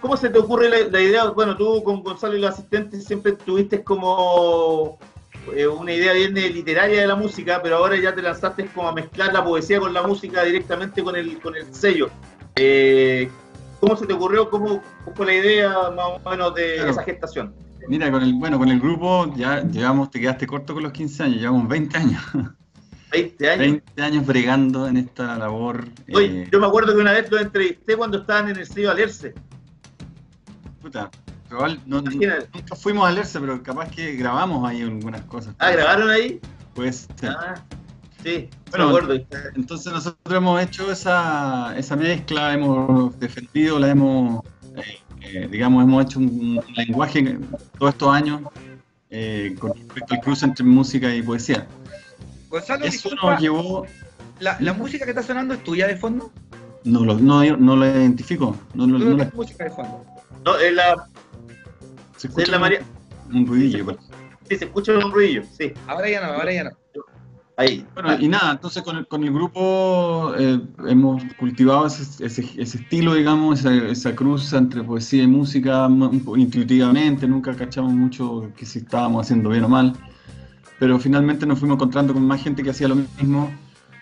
[SPEAKER 3] ¿cómo se te ocurre la, la idea? Bueno, tú con Gonzalo y los asistentes siempre tuviste como eh, una idea bien literaria de la música, pero ahora ya te lanzaste como a mezclar la poesía con la música directamente con el, con el sello. Eh, ¿Cómo se te ocurrió? ¿Cómo fue la idea más o menos de claro. esa gestación?
[SPEAKER 4] Mira, con el, bueno, con el grupo ya llevamos, te quedaste corto con los 15 años, llevamos 20 años.
[SPEAKER 3] 20 años.
[SPEAKER 4] 20 años bregando en esta labor.
[SPEAKER 3] Oye, eh... yo me acuerdo que una vez lo entrevisté cuando estaban en el sello Alerce.
[SPEAKER 4] Puta, Probable, no, nunca fuimos a leerse, pero capaz que grabamos ahí algunas cosas.
[SPEAKER 3] Ah, ¿grabaron ahí?
[SPEAKER 4] Pues
[SPEAKER 3] ah, sí, bueno, me acuerdo.
[SPEAKER 4] Entonces nosotros hemos hecho esa, esa mezcla, hemos defendido, la hemos, eh, eh, digamos, hemos hecho un, un, lenguaje todos estos años eh, con respecto al cruce entre música y poesía.
[SPEAKER 2] Gonzalo,
[SPEAKER 4] Eso
[SPEAKER 2] disculpa,
[SPEAKER 4] nos llevó...
[SPEAKER 2] ¿la, ¿La música que está sonando es tuya de fondo?
[SPEAKER 4] No lo, no, no lo identifico. No, no,
[SPEAKER 2] no
[SPEAKER 4] la...
[SPEAKER 2] música de fondo?
[SPEAKER 3] No, es la...
[SPEAKER 4] Se escucha
[SPEAKER 3] es la María...
[SPEAKER 4] un ruidillo. pues.
[SPEAKER 3] Sí, se escucha un ruidillo, sí.
[SPEAKER 2] Ahora ya no, ahora ya no.
[SPEAKER 3] Ahí.
[SPEAKER 4] Bueno, y nada, entonces con el, con el grupo eh, hemos cultivado ese, ese, ese, estilo, digamos, esa, esa cruz entre poesía y música intuitivamente, nunca cachamos mucho que si estábamos haciendo bien o mal, pero finalmente nos fuimos encontrando con más gente que hacía lo mismo,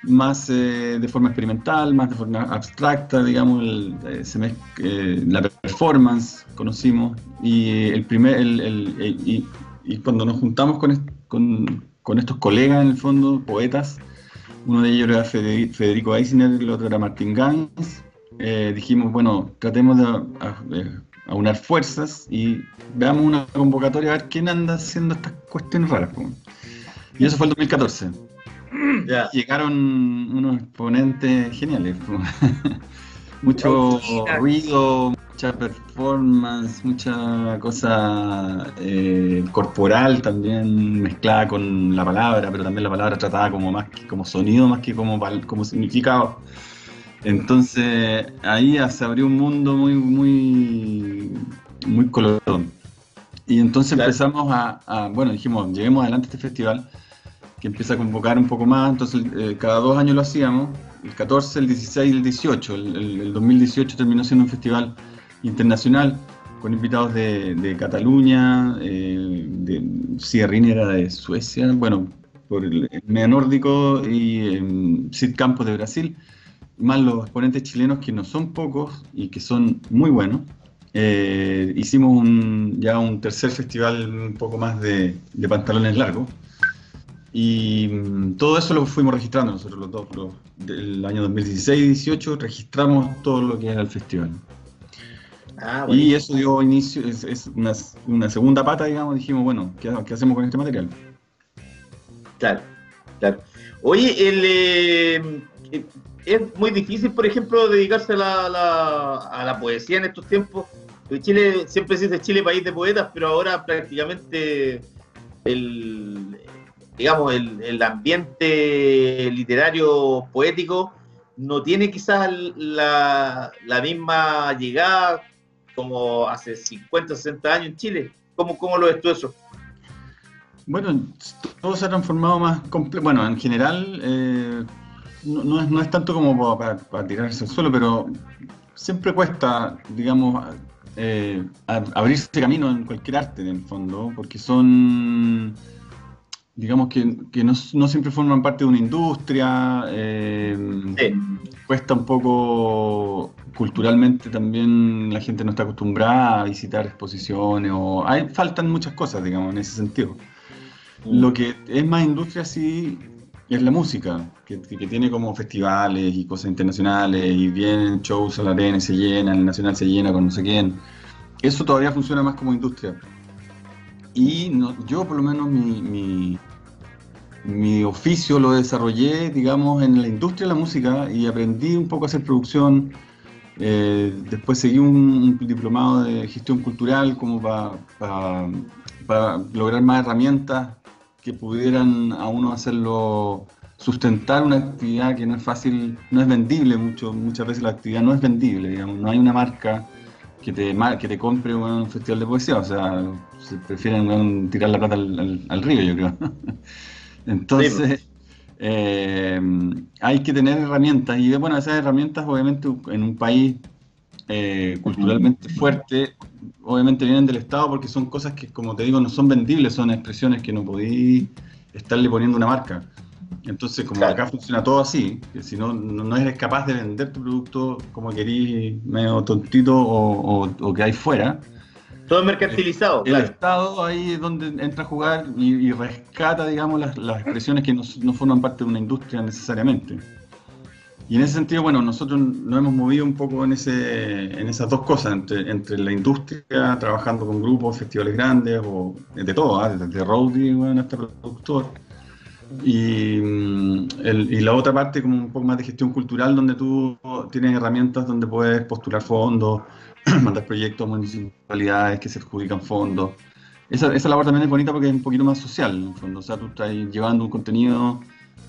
[SPEAKER 4] más eh, de forma experimental, más de forma abstracta, digamos, el, eh, se eh, la performance conocimos, y el primer, el, el, y, y, cuando nos juntamos con, con con estos colegas en el fondo, poetas. Uno de ellos era Federico Eisner, el otro era Martín Gans. Eh, dijimos, bueno, tratemos de aunar fuerzas y veamos una convocatoria a ver quién anda haciendo estas cuestiones raras. Y eso fue el 2014. Yeah. Llegaron unos exponentes geniales. Mucho ruido, mucha performance, mucha cosa eh, corporal también mezclada con la palabra, pero también la palabra tratada como más que como sonido más que como, como significado. Entonces ahí se abrió un mundo muy muy muy colorido. Y entonces claro. empezamos a, a, bueno, dijimos, lleguemos adelante a este festival que empieza a convocar un poco más, entonces eh, cada dos años lo hacíamos, el 14, el 16 y el 18. El, el, el 2018 terminó siendo un festival internacional con invitados de, de Cataluña, eh, de Sierrini era de Suecia, bueno, por el, el medio nórdico y eh, Sid Campos de Brasil, más los exponentes chilenos que no son pocos y que son muy buenos. Eh, hicimos un, ya un tercer festival un poco más de, de pantalones largos. Y um, todo eso lo fuimos registrando nosotros los dos, los, del año 2016 y 2018 registramos todo lo que era el festival. Ah, bueno. Y eso dio inicio, es, es una, una, segunda pata, digamos, dijimos, bueno, ¿qué, ¿qué, hacemos con este material?
[SPEAKER 3] Claro, claro. Oye, el, eh, es muy difícil, por ejemplo, dedicarse a la, la, a la poesía en estos tiempos. Chile siempre se dice Chile país de poetas, pero ahora prácticamente el, digamos, el, el ambiente literario poético no tiene quizás la, la misma llegada como hace 50, 60 años en Chile. ¿Cómo, cómo lo ves tú eso?
[SPEAKER 4] Bueno, todo se ha transformado más complejo. Bueno, en general, eh, no, es, no, es, tanto como para, tirarse al suelo, pero siempre cuesta, digamos, eh, abrirse camino en cualquier arte, en el fondo, porque son, digamos, que, que no, no, siempre forman parte de una industria. Eh, cuesta un poco culturalmente también la gente no está acostumbrada a visitar exposiciones o hay faltan muchas cosas digamos en ese sentido mm. lo que es más industria sí es la música que, tiene como festivales y cosas internacionales y vienen shows a la arena y se llena el nacional se llena con no sé quién eso todavía funciona más como industria y yo por lo menos mi mi oficio lo desarrollé, digamos, en la industria de la música y aprendí un poco a hacer producción. Eh, después seguí un, diplomado de gestión cultural como para lograr más herramientas que pudieran a uno hacerlo sustentar una actividad que no es fácil, no es vendible muchas veces la actividad no es vendible, digamos, no hay una marca que te, que te compre un festival de poesía, o sea, se prefieren tirar la plata al río, yo creo. Entonces, eh, hay que tener herramientas. Y bueno, esas herramientas, obviamente, en un país eh, culturalmente fuerte, obviamente vienen del Estado porque son cosas que, como te digo, no son vendibles, son expresiones que no podí estarle poniendo una marca. Entonces, como acá funciona todo así, que si no, no eres capaz de vender tu producto como querís, medio tontito o, o que hay fuera,
[SPEAKER 3] todo mercantilizado.
[SPEAKER 4] El, Estado ahí es donde entra a jugar y, rescata, digamos, las, expresiones que no, forman parte de una industria necesariamente. Y en ese sentido, bueno, nosotros nos hemos movido un poco en, ese, en esas dos cosas, entre, entre la industria, trabajando con grupos, festivales grandes, o de todo, ¿eh? desde roadie bueno, hasta productor. Y, mm, y, la otra parte como un poco más de gestión cultural, donde tú tienes herramientas donde puedes postular fondos, mandar proyectos a municipalidades que se adjudican fondos. Esa, esa labor también es bonita porque es un poquito más social, en fondo. O sea, tú estás llevando un contenido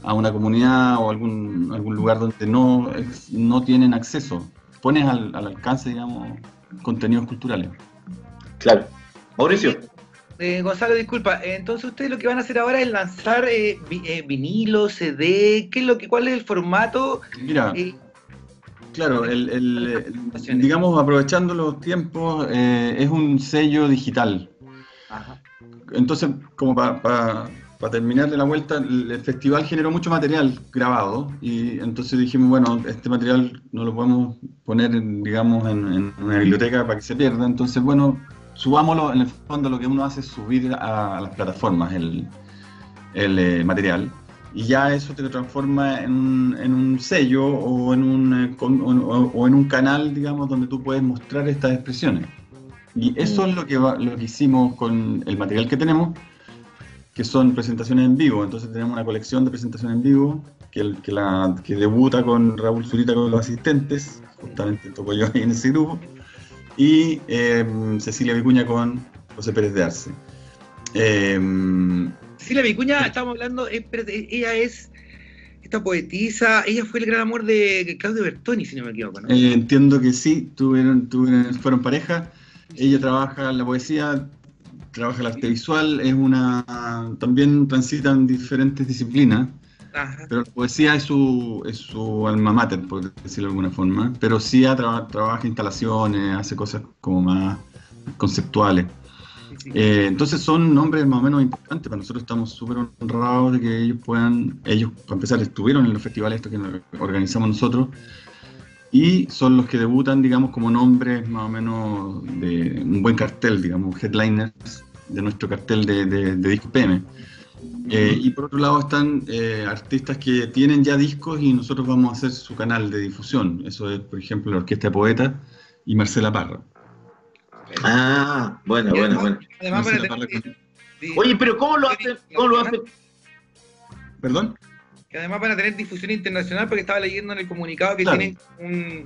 [SPEAKER 4] a una comunidad o algún, algún lugar donde no, no tienen acceso. Pones al, alcance, digamos, contenidos culturales.
[SPEAKER 3] Claro. Mauricio.
[SPEAKER 2] Eh, Gonzalo, disculpa. Entonces, ustedes lo que van a hacer ahora es lanzar eh, eh vinilo, CD. ¿Qué es lo que, ¿Cuál es el formato?
[SPEAKER 4] Mira. Eh, Claro, el, digamos, aprovechando los tiempos, eh, es un sello digital. Entonces, como para terminar de la vuelta, el festival generó mucho material grabado y entonces dijimos, bueno, este material no lo podemos poner, digamos, en, una biblioteca para que se pierda. Entonces, bueno, subámoslo, en el fondo lo que uno hace es subir a, las plataformas el, eh, material y ya eso te transforma en un, sello o en un, eh, o, en un canal, digamos, donde tú puedes mostrar estas expresiones. Y eso es lo que, lo que hicimos con el material que tenemos, que son presentaciones en vivo. Entonces tenemos una colección de presentaciones en vivo que, que, la, que debuta con Raúl Zurita con los asistentes, justamente toco yo ahí en ese grupo, y em, Cecilia Vicuña con José Pérez de Arce.
[SPEAKER 2] Eh, la Vicuña, estamos hablando, eh, ella es esta poetisa, ella fue el gran amor de Claudio Bertoni, si no me equivoco, ¿no?
[SPEAKER 4] Eh, entiendo que sí, tuvieron, tuvieron, fueron pareja. Ella trabaja la poesía, trabaja el arte visual, es una también transita en diferentes disciplinas. Pero la poesía es su, es su alma mater, por decirlo de alguna forma. Pero sí trabaja instalaciones, hace cosas como más conceptuales. Eh, entonces son nombres más o menos importantes, para nosotros estamos súper honrados de que ellos puedan, ellos para empezar estuvieron en los festivales estos que organizamos nosotros y son los que debutan, digamos, como nombres más o menos de un buen cartel, digamos, headliners de nuestro cartel de, de, disco PM. Eh, y por otro lado están eh, artistas que tienen ya discos y nosotros vamos a hacer su canal de difusión. Eso es, por ejemplo, la Orquesta de Poeta y Marcela Parra.
[SPEAKER 3] Ah, bueno, bueno, bueno. Oye, pero ¿cómo lo hacen? ¿Cómo lo hacen?
[SPEAKER 4] ¿Perdón?
[SPEAKER 2] Que además van a tener difusión internacional porque estaba leyendo en el comunicado que tienen un,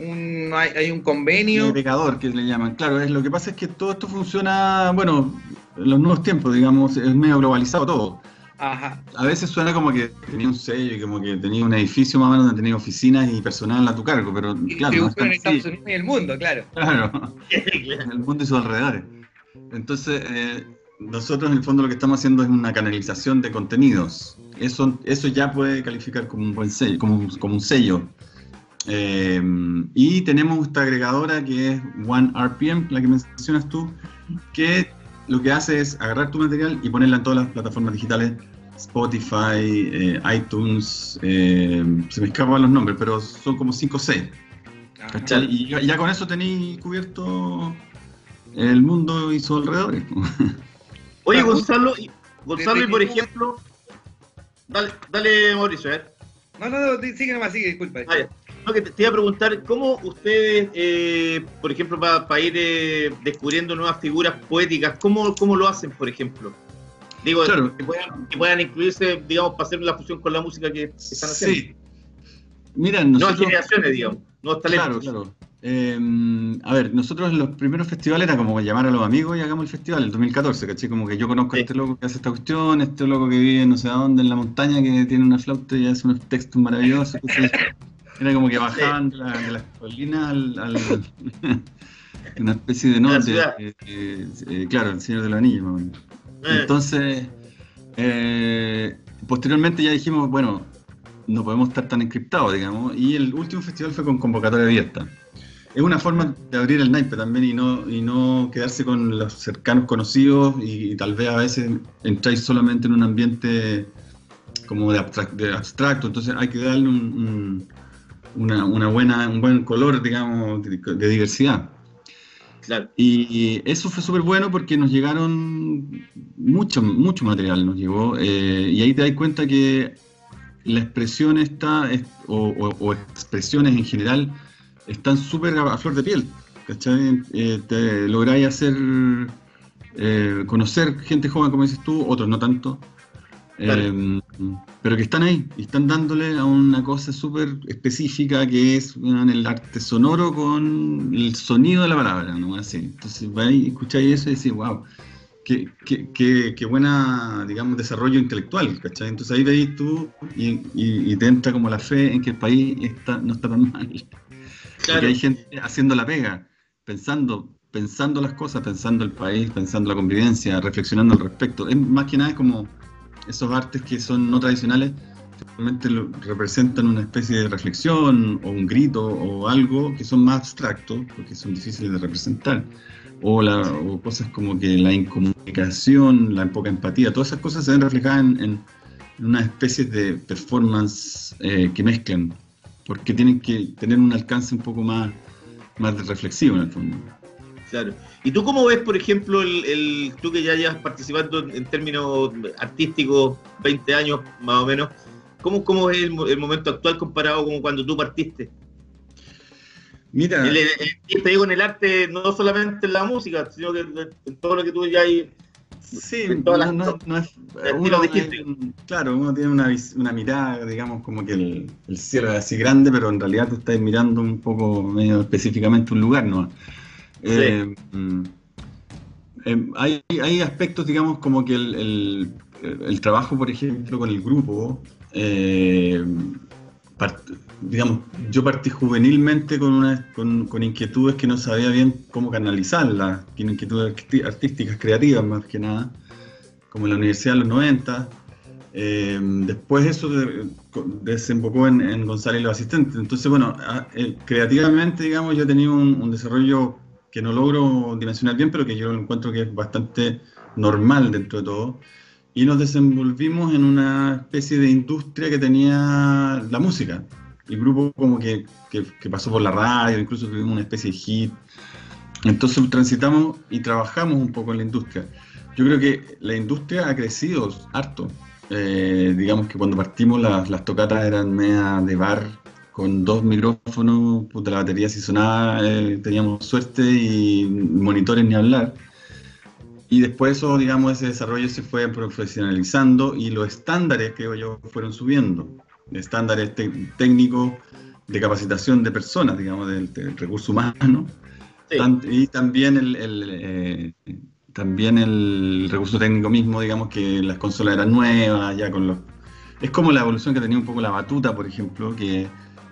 [SPEAKER 2] un hay, un convenio.
[SPEAKER 4] Un que le llaman. Claro, es, lo que pasa es que todo esto funciona, bueno, en los nuevos tiempos, digamos, es medio globalizado todo.
[SPEAKER 2] Ajá.
[SPEAKER 4] A veces suena como que tenía un sello y como que tenía un edificio más o menos donde tenía oficinas y personal a tu cargo, pero
[SPEAKER 2] Y
[SPEAKER 4] claro, no
[SPEAKER 2] en Estados. Unidos y el mundo, claro.
[SPEAKER 4] Claro, el mundo y sus alrededores. Entonces, eh, nosotros en el fondo lo que estamos haciendo es una canalización de contenidos. Eso, eso ya puede calificar como un buen sello, como, un- como un sello. Eh, y tenemos esta agregadora que es OneRPM, la que mencionas tú, que lo que hace es agarrar tu material y ponerla en todas las plataformas digitales, Spotify, eh, iTunes, eh, se me escapan los nombres, pero son como 5 o 6.
[SPEAKER 2] Ajá.
[SPEAKER 4] ¿Cachai? Y ya, ya con eso tenéis cubierto el mundo y sus alrededores.
[SPEAKER 3] Oye,
[SPEAKER 2] Ah,
[SPEAKER 3] Gonzalo, y, Gonzalo, y por ejemplo, dale, dale Mauricio, a ver.
[SPEAKER 2] No, no, no, sigue nomás, sigue, disculpa.
[SPEAKER 3] Ah, ya. No, que te, te iba a preguntar, ¿cómo ustedes, eh, por ejemplo, para ir eh, descubriendo nuevas figuras poéticas, ¿cómo, cómo lo hacen, por ejemplo? Digo,
[SPEAKER 4] Claro.
[SPEAKER 3] que, puedan, que puedan incluirse, digamos, para hacer la fusión con la música que están haciendo.
[SPEAKER 4] Sí. Mira,
[SPEAKER 3] Nuevas
[SPEAKER 4] nosotros...
[SPEAKER 3] generaciones, digamos, nuevos talentos.
[SPEAKER 4] Claro, claro. Eh, a ver, nosotros en los primeros festivales era como llamar a los amigos y hagamos el festival, el 2014, ¿caché? Como que yo conozco a este loco que hace esta cuestión, este loco que vive no sé a dónde en la montaña, que tiene una flauta y hace unos textos maravillosos. Era como que bajaban de, la- de las colinas al, al- una especie de norte. eh, eh, eh, claro, el Señor de los Anillos. más o menos.
[SPEAKER 3] Eh,
[SPEAKER 4] Entonces, posteriormente ya dijimos, bueno, no podemos estar tan encriptados, digamos, y el último festival fue con convocatoria abierta. Es una forma de abrir el naipe también y no, y no quedarse con los cercanos conocidos y, tal vez a veces entráis solamente en un ambiente como de, abstrac- de abstracto, entonces hay que darle un, un- una, una buena, un buen color, digamos, de, de diversidad.
[SPEAKER 3] claro.
[SPEAKER 4] Y, y eso fue súper bueno porque nos llegaron mucho, mucho material, nos llegó. eh, y ahí te das cuenta que la expresión está, es- o, o- o expresiones en general, están súper a, a flor de piel. ¿Cachai? Eh, te lográis hacer, eh, conocer gente joven, como dices tú, otros no tanto.
[SPEAKER 3] Claro.
[SPEAKER 4] Eh, pero que están ahí y están dándole a una cosa súper específica que es weón, el arte sonoro con el sonido de la palabra, ¿no? Así. Entonces vais, escucháis eso y decís, wow, qué, qué, qué, qué buena, digamos, desarrollo intelectual, ¿cachai? Entonces ahí veis tú y, y- y te entra como la fe en que el país está, no está tan mal.
[SPEAKER 3] Claro.
[SPEAKER 4] Porque hay gente haciendo la pega, pensando, pensando las cosas, pensando el país, pensando la convivencia, reflexionando al respecto. Es más que nada como esos artes que son no tradicionales, realmente representan una especie de reflexión o un grito o algo que son más abstractos, porque son difíciles de representar. O, la, o cosas como que la incomunicación, la poca empatía, todas esas cosas se ven reflejadas en, en, en una especie de performance eh, que mezclan, porque tienen que tener un alcance un poco más, más reflexivo en el fondo.
[SPEAKER 3] Claro. ¿Y tú cómo ves, por ejemplo, el, el- tú que ya llevas participando en términos artísticos 20 años más o menos, ¿cómo, cómo es el, el momento actual comparado con cuando tú partiste?
[SPEAKER 4] Mira,
[SPEAKER 3] te digo en el arte, no solamente en la música, sino que en todo lo que tú ya hay.
[SPEAKER 4] Sí,
[SPEAKER 3] en todas
[SPEAKER 4] no,
[SPEAKER 3] las-
[SPEAKER 4] no- no es-
[SPEAKER 3] estilos
[SPEAKER 4] uno
[SPEAKER 3] distintos.
[SPEAKER 4] es un- claro, uno tiene una, una mirada, digamos, como que el, el cielo es así grande, pero en realidad tú estás mirando un poco medio específicamente un lugar, ¿no? Eh, mm, eh, hay, aspectos, digamos, como que el, trabajo, por ejemplo, con el grupo, eh, digamos, yo partí juvenilmente con, una, con, inquietudes que no sabía bien cómo canalizarlas, que inquietudes artísticas, creativas más que nada, como en la universidad en los 90. Eh, después eso de- desembocó en, González y los asistentes. Entonces, bueno, a- eh, creativamente, digamos, yo tenido un, un desarrollo que no logro dimensionar bien, pero que yo encuentro que es bastante normal dentro de todo. Y nos desenvolvimos en una especie de industria que tenía la música. El grupo como que, que- que pasó por la radio, incluso tuvimos una especie de hit. Entonces transitamos y trabajamos un poco en la industria. Yo creo que la industria ha crecido harto. Eh, digamos que cuando partimos las, las tocatas eran media de bar con dos micrófonos, puta, la batería si sonaba, eh, teníamos suerte y monitores ni hablar. Y después eso, digamos, ese desarrollo se fue profesionalizando y los estándares, creo yo, fueron subiendo. Estándares técnicos de capacitación de personas, digamos, del, del recurso humano.
[SPEAKER 3] Sí.
[SPEAKER 4] Tan- y también el, el, eh, también el recurso técnico mismo, digamos que las consolas eran nuevas, ya con los... Es como la evolución que tenía un poco la batuta, por ejemplo, que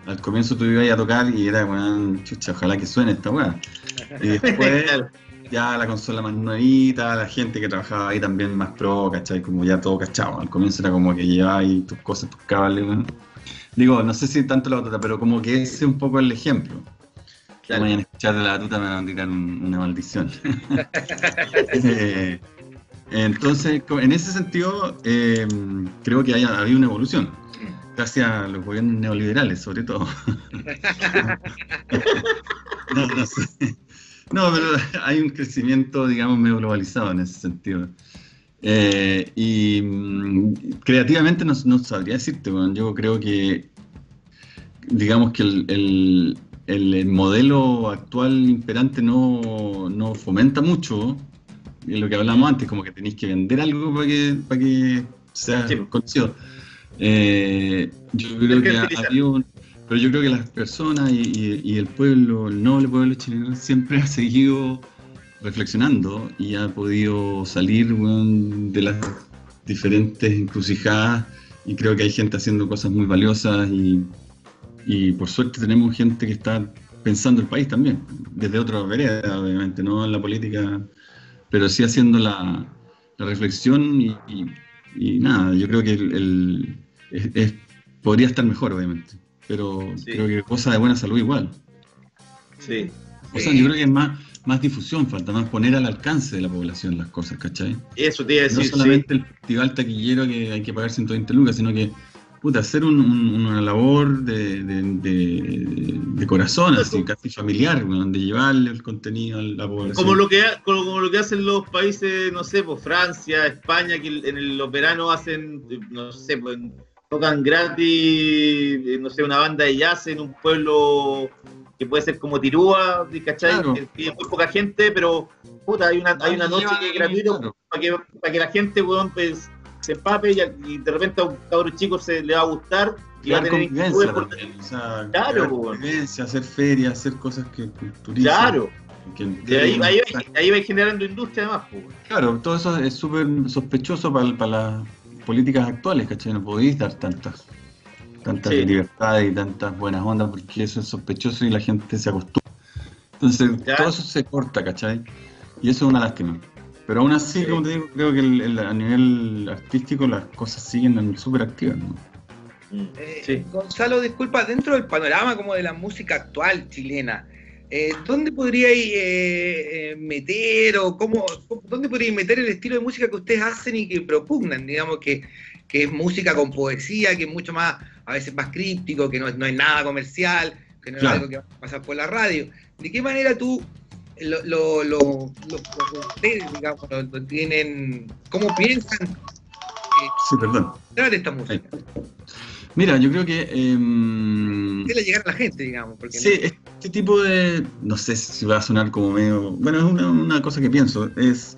[SPEAKER 4] al comienzo tú ibas a tocar y era, bueno, chucha, ojalá que suene esta weá. Y después ya la consola más nuevita, la gente que trabajaba ahí también más pro, ¿cachai? Como ya todo cachado. Al comienzo era como que llevaba ahí tus cosas, tus cables. Digo, no sé si tanto la batuta, pero como que ese es un poco el ejemplo.
[SPEAKER 3] Claro.
[SPEAKER 4] Como vayan a escuchar de la batuta me van a tirar un- una maldición. Eh, entonces, en ese sentido, eh, creo que haya habido una evolución, gracias a los gobiernos neoliberales, sobre todo. no, no sé. No, pero hay un crecimiento, digamos, medio globalizado en ese sentido. Eh, y mm, creativamente no, no sabría decirte, bueno, yo creo que, digamos que el, el- el modelo actual imperante no, no fomenta mucho lo que hablábamos antes, como que tenéis que vender algo para que, para que sea
[SPEAKER 3] Sí.
[SPEAKER 4] conocido. Eh, yo creo que un- pero yo creo que las personas y, y- y el pueblo, el noble pueblo chileno, siempre ha seguido reflexionando y ha podido salir weón, de las diferentes encrucijadas y creo que hay gente haciendo cosas muy valiosas y, y por suerte tenemos gente que está pensando el país también, desde otra vereda, obviamente, no en la política, pero sí haciendo la, la reflexión y, y- y nada, yo creo que el, el- es- es- podría estar mejor, obviamente, pero
[SPEAKER 3] Sí.
[SPEAKER 4] creo que cosa de buena salud igual.
[SPEAKER 3] Sí.
[SPEAKER 4] O sea, yo creo que es más, más difusión, falta más poner al alcance de la población las cosas, ¿cachai?
[SPEAKER 3] Eso te iba a
[SPEAKER 4] No
[SPEAKER 3] decir,
[SPEAKER 4] solamente el festival taquillero que hay que pagar 120 lucas, sino que, puta, hacer un- un- una labor de, de, de- de corazón, así, casi familiar, weón, de llevarle el contenido a la población.
[SPEAKER 3] Como lo que como, como lo que hacen los países, no sé, pues Francia, España, que en el- los veranos hacen, no sé, pues tocan gratis, eh, no sé, una banda de jazz en un pueblo que puede ser como Tirúa, ¿cachai?
[SPEAKER 4] Claro.
[SPEAKER 3] Que tiene muy poca gente, pero puta, hay una, hay una noche que es gratuito
[SPEAKER 4] Claro.
[SPEAKER 3] para que, para que la gente, weón, pues, se empape y, y de repente a un cabrón chico se le va a gustar y va a tener inquietudes por-
[SPEAKER 4] también, o sea,
[SPEAKER 3] Claro, weón.
[SPEAKER 4] hacer ferias, hacer cosas que culturizan.
[SPEAKER 3] Claro,
[SPEAKER 4] que
[SPEAKER 3] de ahí, ahí, va- ahí va generando industria además, pues.
[SPEAKER 4] Claro, todo eso es súper sospechoso para, las políticas actuales, ¿cachai? No podéis dar tantas, tantas
[SPEAKER 3] Sí.
[SPEAKER 4] libertades y tantas buenas ondas porque eso es sospechoso y la gente se acostumbra. Entonces,
[SPEAKER 3] Ya.
[SPEAKER 4] todo eso se corta, ¿cachai? Y eso es una lástima. Pero aún así,
[SPEAKER 3] Sí.
[SPEAKER 4] como te digo, creo que el- el- a nivel artístico las cosas siguen súper activas, ¿no?
[SPEAKER 2] Eh,
[SPEAKER 3] Sí.
[SPEAKER 2] Gonzalo, disculpa, dentro del panorama como de la música actual chilena, eh, ¿dónde podríais eh, eh, meter o cómo, dónde podríais meter el estilo de música que ustedes hacen y que propugnan? Digamos que, que es música con poesía, que es mucho más, a veces más críptico, que no es, no es nada comercial, que no
[SPEAKER 4] Claro.
[SPEAKER 2] es algo que va a pasar por la radio. ¿De qué manera tú lo, lo, lo, lo- lo- ustedes, digamos, lo, tienen, cómo piensan
[SPEAKER 4] Sí, perdón.
[SPEAKER 2] esta música?
[SPEAKER 4] Mira, yo creo que... em,
[SPEAKER 2] Hacerla llegar a la gente, digamos, porque
[SPEAKER 4] Sí, este tipo de. No sé si va a sonar como medio. Bueno, es una, una cosa que pienso. Es.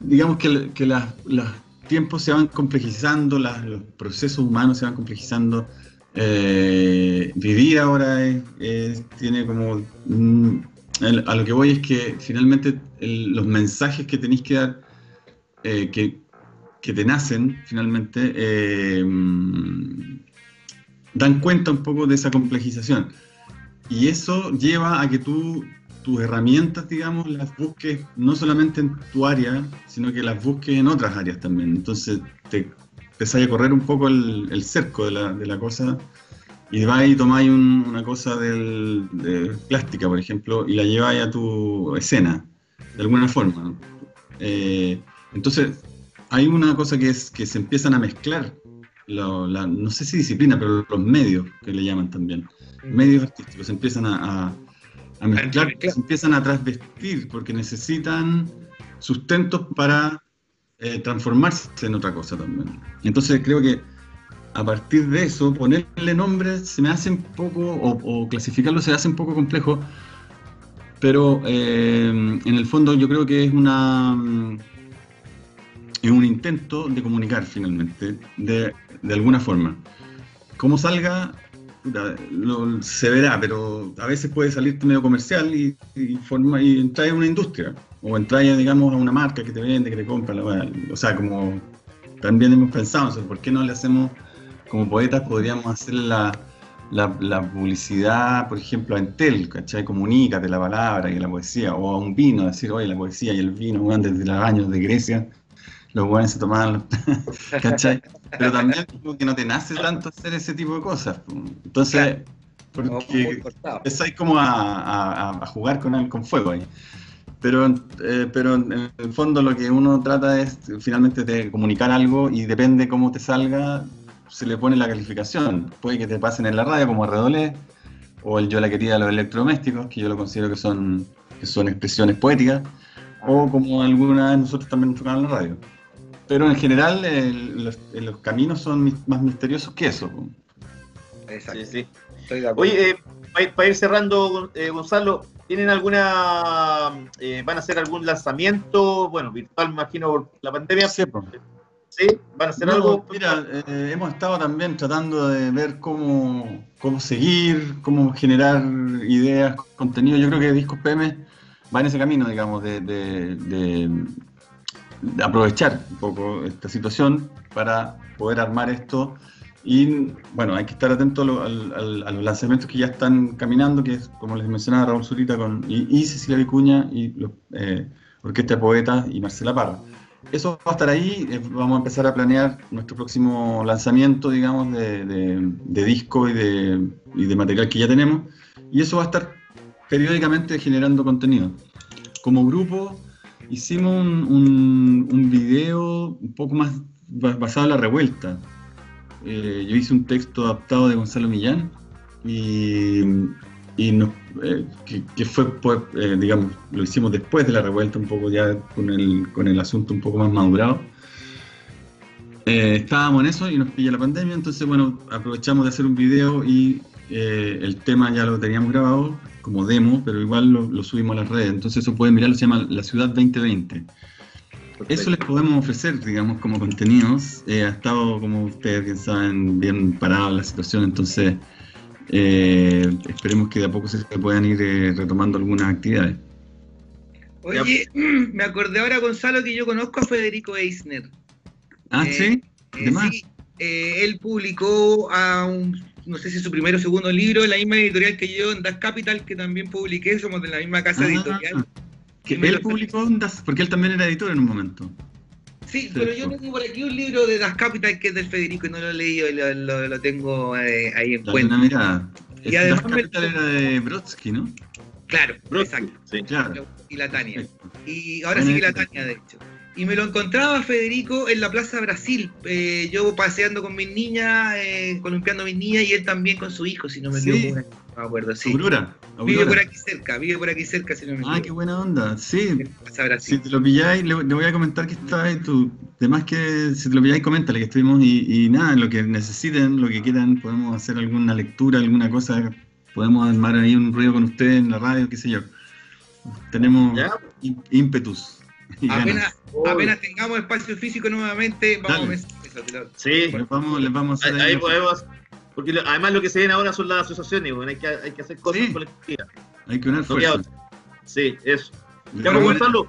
[SPEAKER 4] Digamos que, que las- los tiempos se van complejizando, las- los procesos humanos se van complejizando. eh, vivir ahora es- es- tiene como. mm, el- a lo que voy es que finalmente el- los mensajes que tenéis que dar, eh, que, que te nacen finalmente, eh, dan cuenta un poco de esa complejización. Y eso lleva a que tú, tus herramientas, digamos, las busques no solamente en tu área, sino que las busques en otras áreas también. Entonces te empezás a correr un poco el, cerco de la, de la cosa y vais y tomáis un- una cosa de plástica, por ejemplo, y la lleváis a tu escena, de alguna forma. Eh, entonces, hay una cosa que es que se empiezan a mezclar, la- no sé si disciplina, pero los medios que le llaman también. Medios artísticos se empiezan a, a- a mezclar, se empiezan a trasvestir porque necesitan sustentos para eh, transformarse en otra cosa también. Entonces creo que a partir de eso, ponerle nombres se me hace un poco, o, o clasificarlo se hace un poco complejo, pero eh, en el fondo yo creo que es una es un intento de comunicar finalmente, de, de alguna forma. Cómo salga lo- se verá, pero a veces puede salirte medio comercial y, y, forma, y entrar en una industria. O entrar, digamos, a una marca que te vende, que te compra. la. O sea, como también hemos pensado, o sea, ¿por qué no le hacemos, como poetas, podríamos hacer la, la, la publicidad, por ejemplo, a Entel, ¿cachai? Comunícate la palabra y la poesía, o a un vino, decir, oye, la poesía y el vino, weón, desde los años de Grecia, los buenos se tomaban, los- ¿cachai? Pero también como que no te nace tanto hacer ese tipo de cosas. Entonces, porque empezáis como a, a- a jugar con, el- con fuego ahí. Pero, eh, pero en el fondo lo que uno trata es finalmente de comunicar algo y depende cómo te salga, se le pone la calificación. Puede que te pasen en la radio como Redolé o el Yo la quería de los electrodomésticos, que yo lo considero que son, que son expresiones poéticas, o como alguna vez nosotros también tocaban en la radio. Pero en general el- los, los caminos son más misteriosos que eso.
[SPEAKER 2] Exacto.
[SPEAKER 3] Sí, sí.
[SPEAKER 2] Estoy de acuerdo.
[SPEAKER 3] Oye, eh, para ir cerrando, eh, Gonzalo, ¿tienen alguna, eh, van a hacer algún lanzamiento, bueno, virtual, me imagino, por la pandemia?
[SPEAKER 4] Sí.
[SPEAKER 3] ¿Sí? ¿Van a hacer
[SPEAKER 4] No,
[SPEAKER 3] algo?
[SPEAKER 4] Mira, eh, hemos estado también tratando de ver cómo, cómo seguir, cómo generar ideas, contenido. Yo creo que Discos PM va en ese camino, digamos, de, de- de- de aprovechar un poco esta situación para poder armar esto. Y bueno, hay que estar atento a, lo- los lanzamientos que ya están caminando, que es, como les mencionaba, Raúl Zurita con, y, y Cecilia Vicuña y los, eh, Orquesta de Poetas y Marcela Parra. Eso va a estar ahí, eh, vamos a empezar a planear nuestro próximo lanzamiento, digamos, de, disco y de material que ya tenemos, y eso va a estar periódicamente generando contenido. Como grupo hicimos un, un- un video un poco más ba- basado en la revuelta. Eh, yo hice un texto adaptado de Gonzalo Millán y, y eh, que fue, pues, eh, digamos, lo hicimos después de la revuelta, un poco ya con el, con el asunto un poco más madurado. Eh, estábamos en eso y nos pilla la pandemia, entonces, bueno, aprovechamos de hacer un video y eh, el tema ya lo teníamos grabado como demo, pero igual lo, lo subimos a las redes, entonces eso pueden mirarlo, se llama La Ciudad 2020. Eso les podemos ofrecer, digamos, como contenidos. Eh, ha estado, como ustedes bien saben, bien parado la situación, entonces eh, esperemos que de a poco se puedan ir eh, retomando algunas actividades.
[SPEAKER 2] Oye, me acordé ahora, Gonzalo, que yo conozco a Federico Eisner.
[SPEAKER 4] Ah,
[SPEAKER 2] Eh,
[SPEAKER 4] sí,
[SPEAKER 2] Eh, sí, eh, él publicó a un, no sé si su primero o segundo libro en la misma editorial que yo, en Das Capital, que también publiqué, somos de la misma casa
[SPEAKER 4] Ah,
[SPEAKER 2] editorial.
[SPEAKER 4] que él publicó en Das- porque él también era editor en un momento.
[SPEAKER 2] Sí, pero yo tengo por aquí un libro de Das Capital que es del Federico y no lo he leído y lo, lo- lo tengo eh, ahí en
[SPEAKER 4] Dale
[SPEAKER 2] cuenta.
[SPEAKER 4] una mirada.
[SPEAKER 2] Y además
[SPEAKER 4] Das
[SPEAKER 2] me-
[SPEAKER 4] Capital era de Brodsky, ¿no?
[SPEAKER 2] Claro,
[SPEAKER 3] Brodsky,
[SPEAKER 2] exacto.
[SPEAKER 3] sí.
[SPEAKER 4] Claro.
[SPEAKER 2] Y la Tania.
[SPEAKER 4] perfecto.
[SPEAKER 2] Y ahora sí que la Tania, de hecho. Y me lo encontraba Federico en la Plaza Brasil. eh, yo paseando con mis niñas, eh, columpiando a mis niñas y él también con su hijo, si no me
[SPEAKER 4] Sí.
[SPEAKER 2] equivoco. No me acuerdo, sí.
[SPEAKER 4] Aurora.
[SPEAKER 2] Vive por aquí cerca, vive por aquí cerca, si no me
[SPEAKER 4] Ah, qué
[SPEAKER 2] equivoco.
[SPEAKER 4] buena onda. Sí,
[SPEAKER 2] En
[SPEAKER 4] Si te lo pilláis, le, le voy a comentar que está ahí tú. Además que si te lo pilláis, coméntale que estuvimos y, y nada, lo que necesiten, lo que quieran, podemos hacer alguna lectura, alguna cosa, podemos armar ahí un ruido con ustedes en la radio, qué sé yo. Tenemos ímpetus. y ganas.
[SPEAKER 2] Apenas, apenas tengamos espacio físico nuevamente, vamos
[SPEAKER 4] Dale.
[SPEAKER 2] a
[SPEAKER 3] Sí,
[SPEAKER 4] Les vamos, les vamos a
[SPEAKER 3] ahí,
[SPEAKER 4] hacer
[SPEAKER 3] ahí
[SPEAKER 4] ahí-
[SPEAKER 3] podemos. Porque lo- además lo que se ven ahora son las asociaciones, bueno, hay, que, hay que hacer cosas
[SPEAKER 4] Sí.
[SPEAKER 3] colectivas.
[SPEAKER 4] Hay que unir fuerzas.
[SPEAKER 3] Sí, eso. Ya, pues, Gonzalo,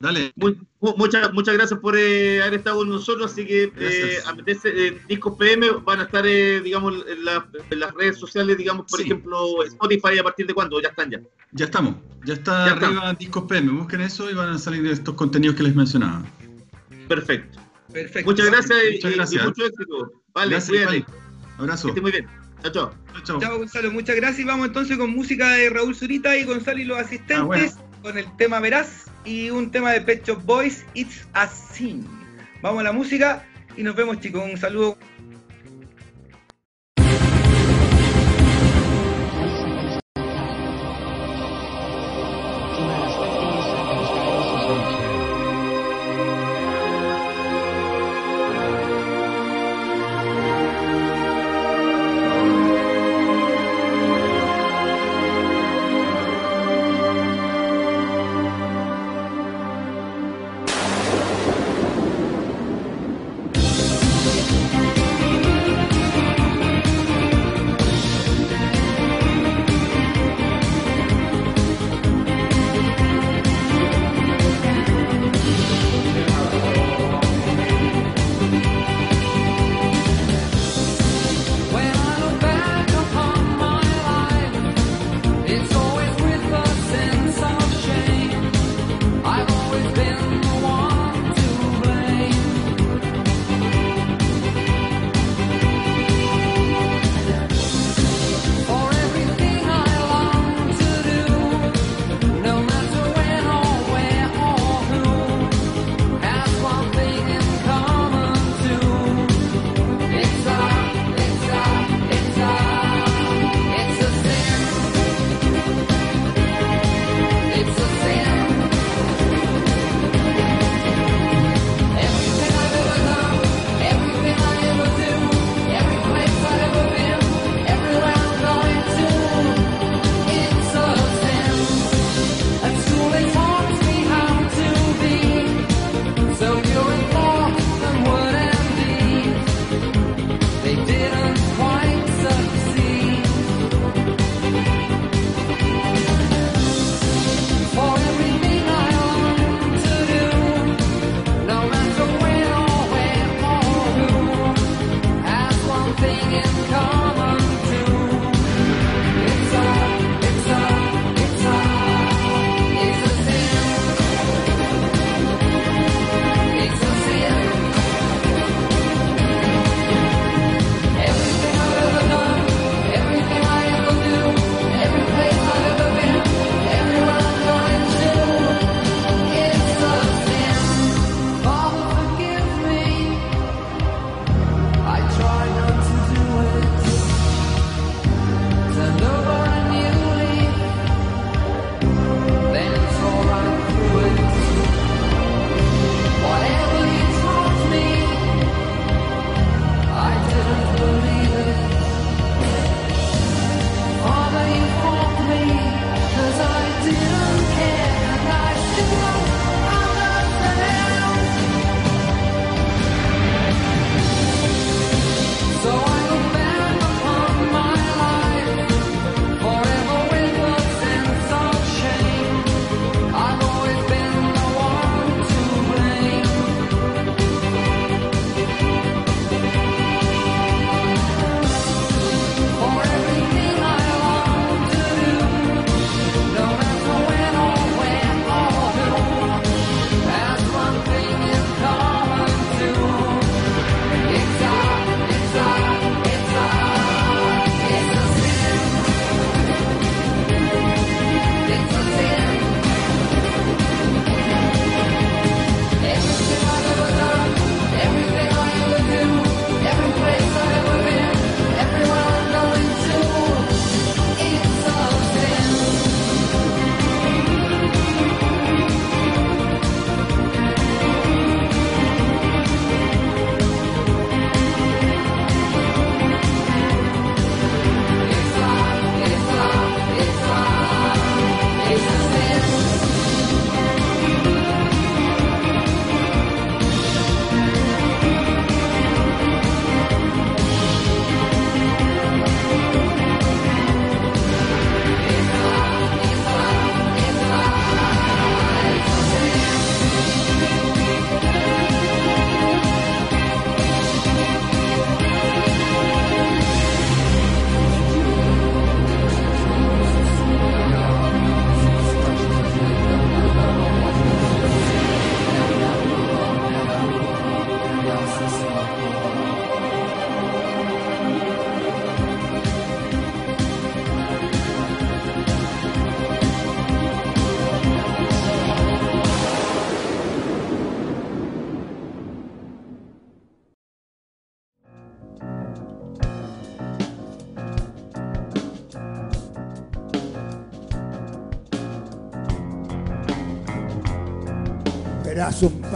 [SPEAKER 4] Dale,
[SPEAKER 3] muy- mu- muchas, muchas gracias por eh, haber estado con nosotros. Así que eh,
[SPEAKER 4] Gracias.
[SPEAKER 3] a meterse en Discos PM van a estar, eh, digamos, en, la- en las redes sociales, digamos, por
[SPEAKER 4] Sí.
[SPEAKER 3] ejemplo, Spotify, ¿a partir de cuándo? Ya están ya.
[SPEAKER 4] ya estamos. Ya está
[SPEAKER 3] Ya
[SPEAKER 4] arriba Discos PM. Busquen eso y van a salir estos contenidos que les mencionaba.
[SPEAKER 3] Perfecto.
[SPEAKER 2] Perfecto.
[SPEAKER 3] Muchas gracias, y-
[SPEAKER 4] Muchas
[SPEAKER 3] y-
[SPEAKER 4] gracias.
[SPEAKER 3] y mucho éxito. Vale,
[SPEAKER 4] Gracias. Iván. Abrazo.
[SPEAKER 3] Que estés muy bien. Chao, chao.
[SPEAKER 4] Chao,
[SPEAKER 2] Gonzalo, muchas gracias. Y vamos entonces con música de Raúl Zurita y Gonzalo y los asistentes
[SPEAKER 4] Ah, bueno.
[SPEAKER 2] Con el tema Verás y un tema de Pet Shop Boys, It's a Sin. Vamos a la música y nos vemos chicos. Un saludo.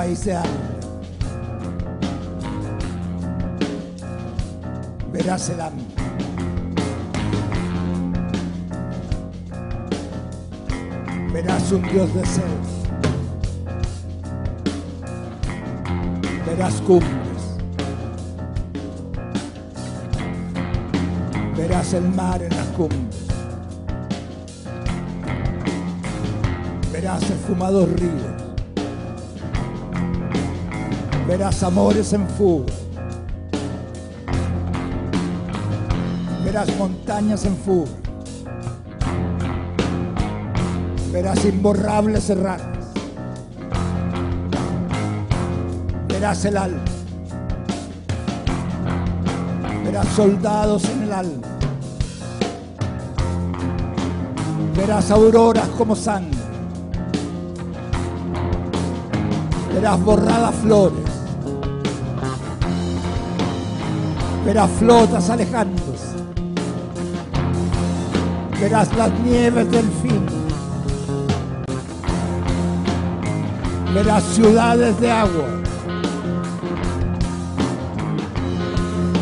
[SPEAKER 5] País hambre. Verás el hambre. Verás un dios de sed. Verás cumbres. Verás el mar en las cumbres. Verás esfumados ríos. Verás amores en fuga. Verás montañas en fuga. Verás imborrables errantes. Verás el alma. Verás soldados en el alma. Verás auroras como sangre. Verás borradas flores. Verás flotas alejándose. Verás las nieves del fin. Verás ciudades de agua.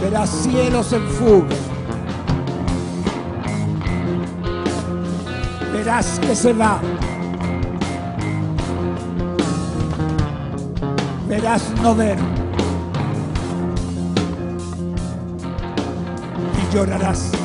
[SPEAKER 5] Verás cielos en fuga. Verás que se va. Verás no ver. Llorarás.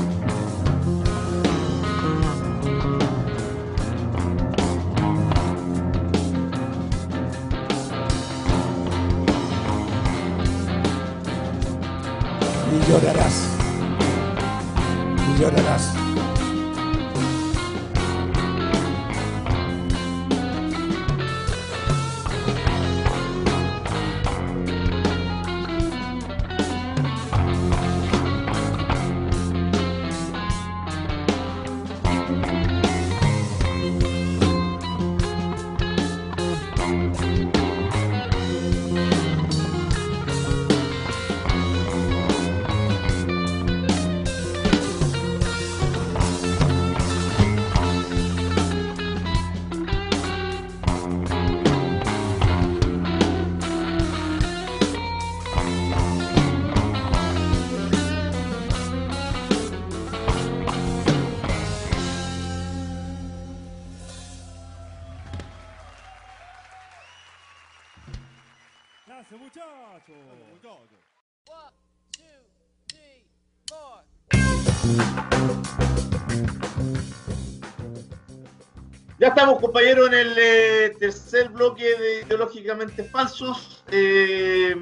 [SPEAKER 3] Estamos, compañeros, en el eh, tercer bloque de Ideológicamente Falsos. Eh,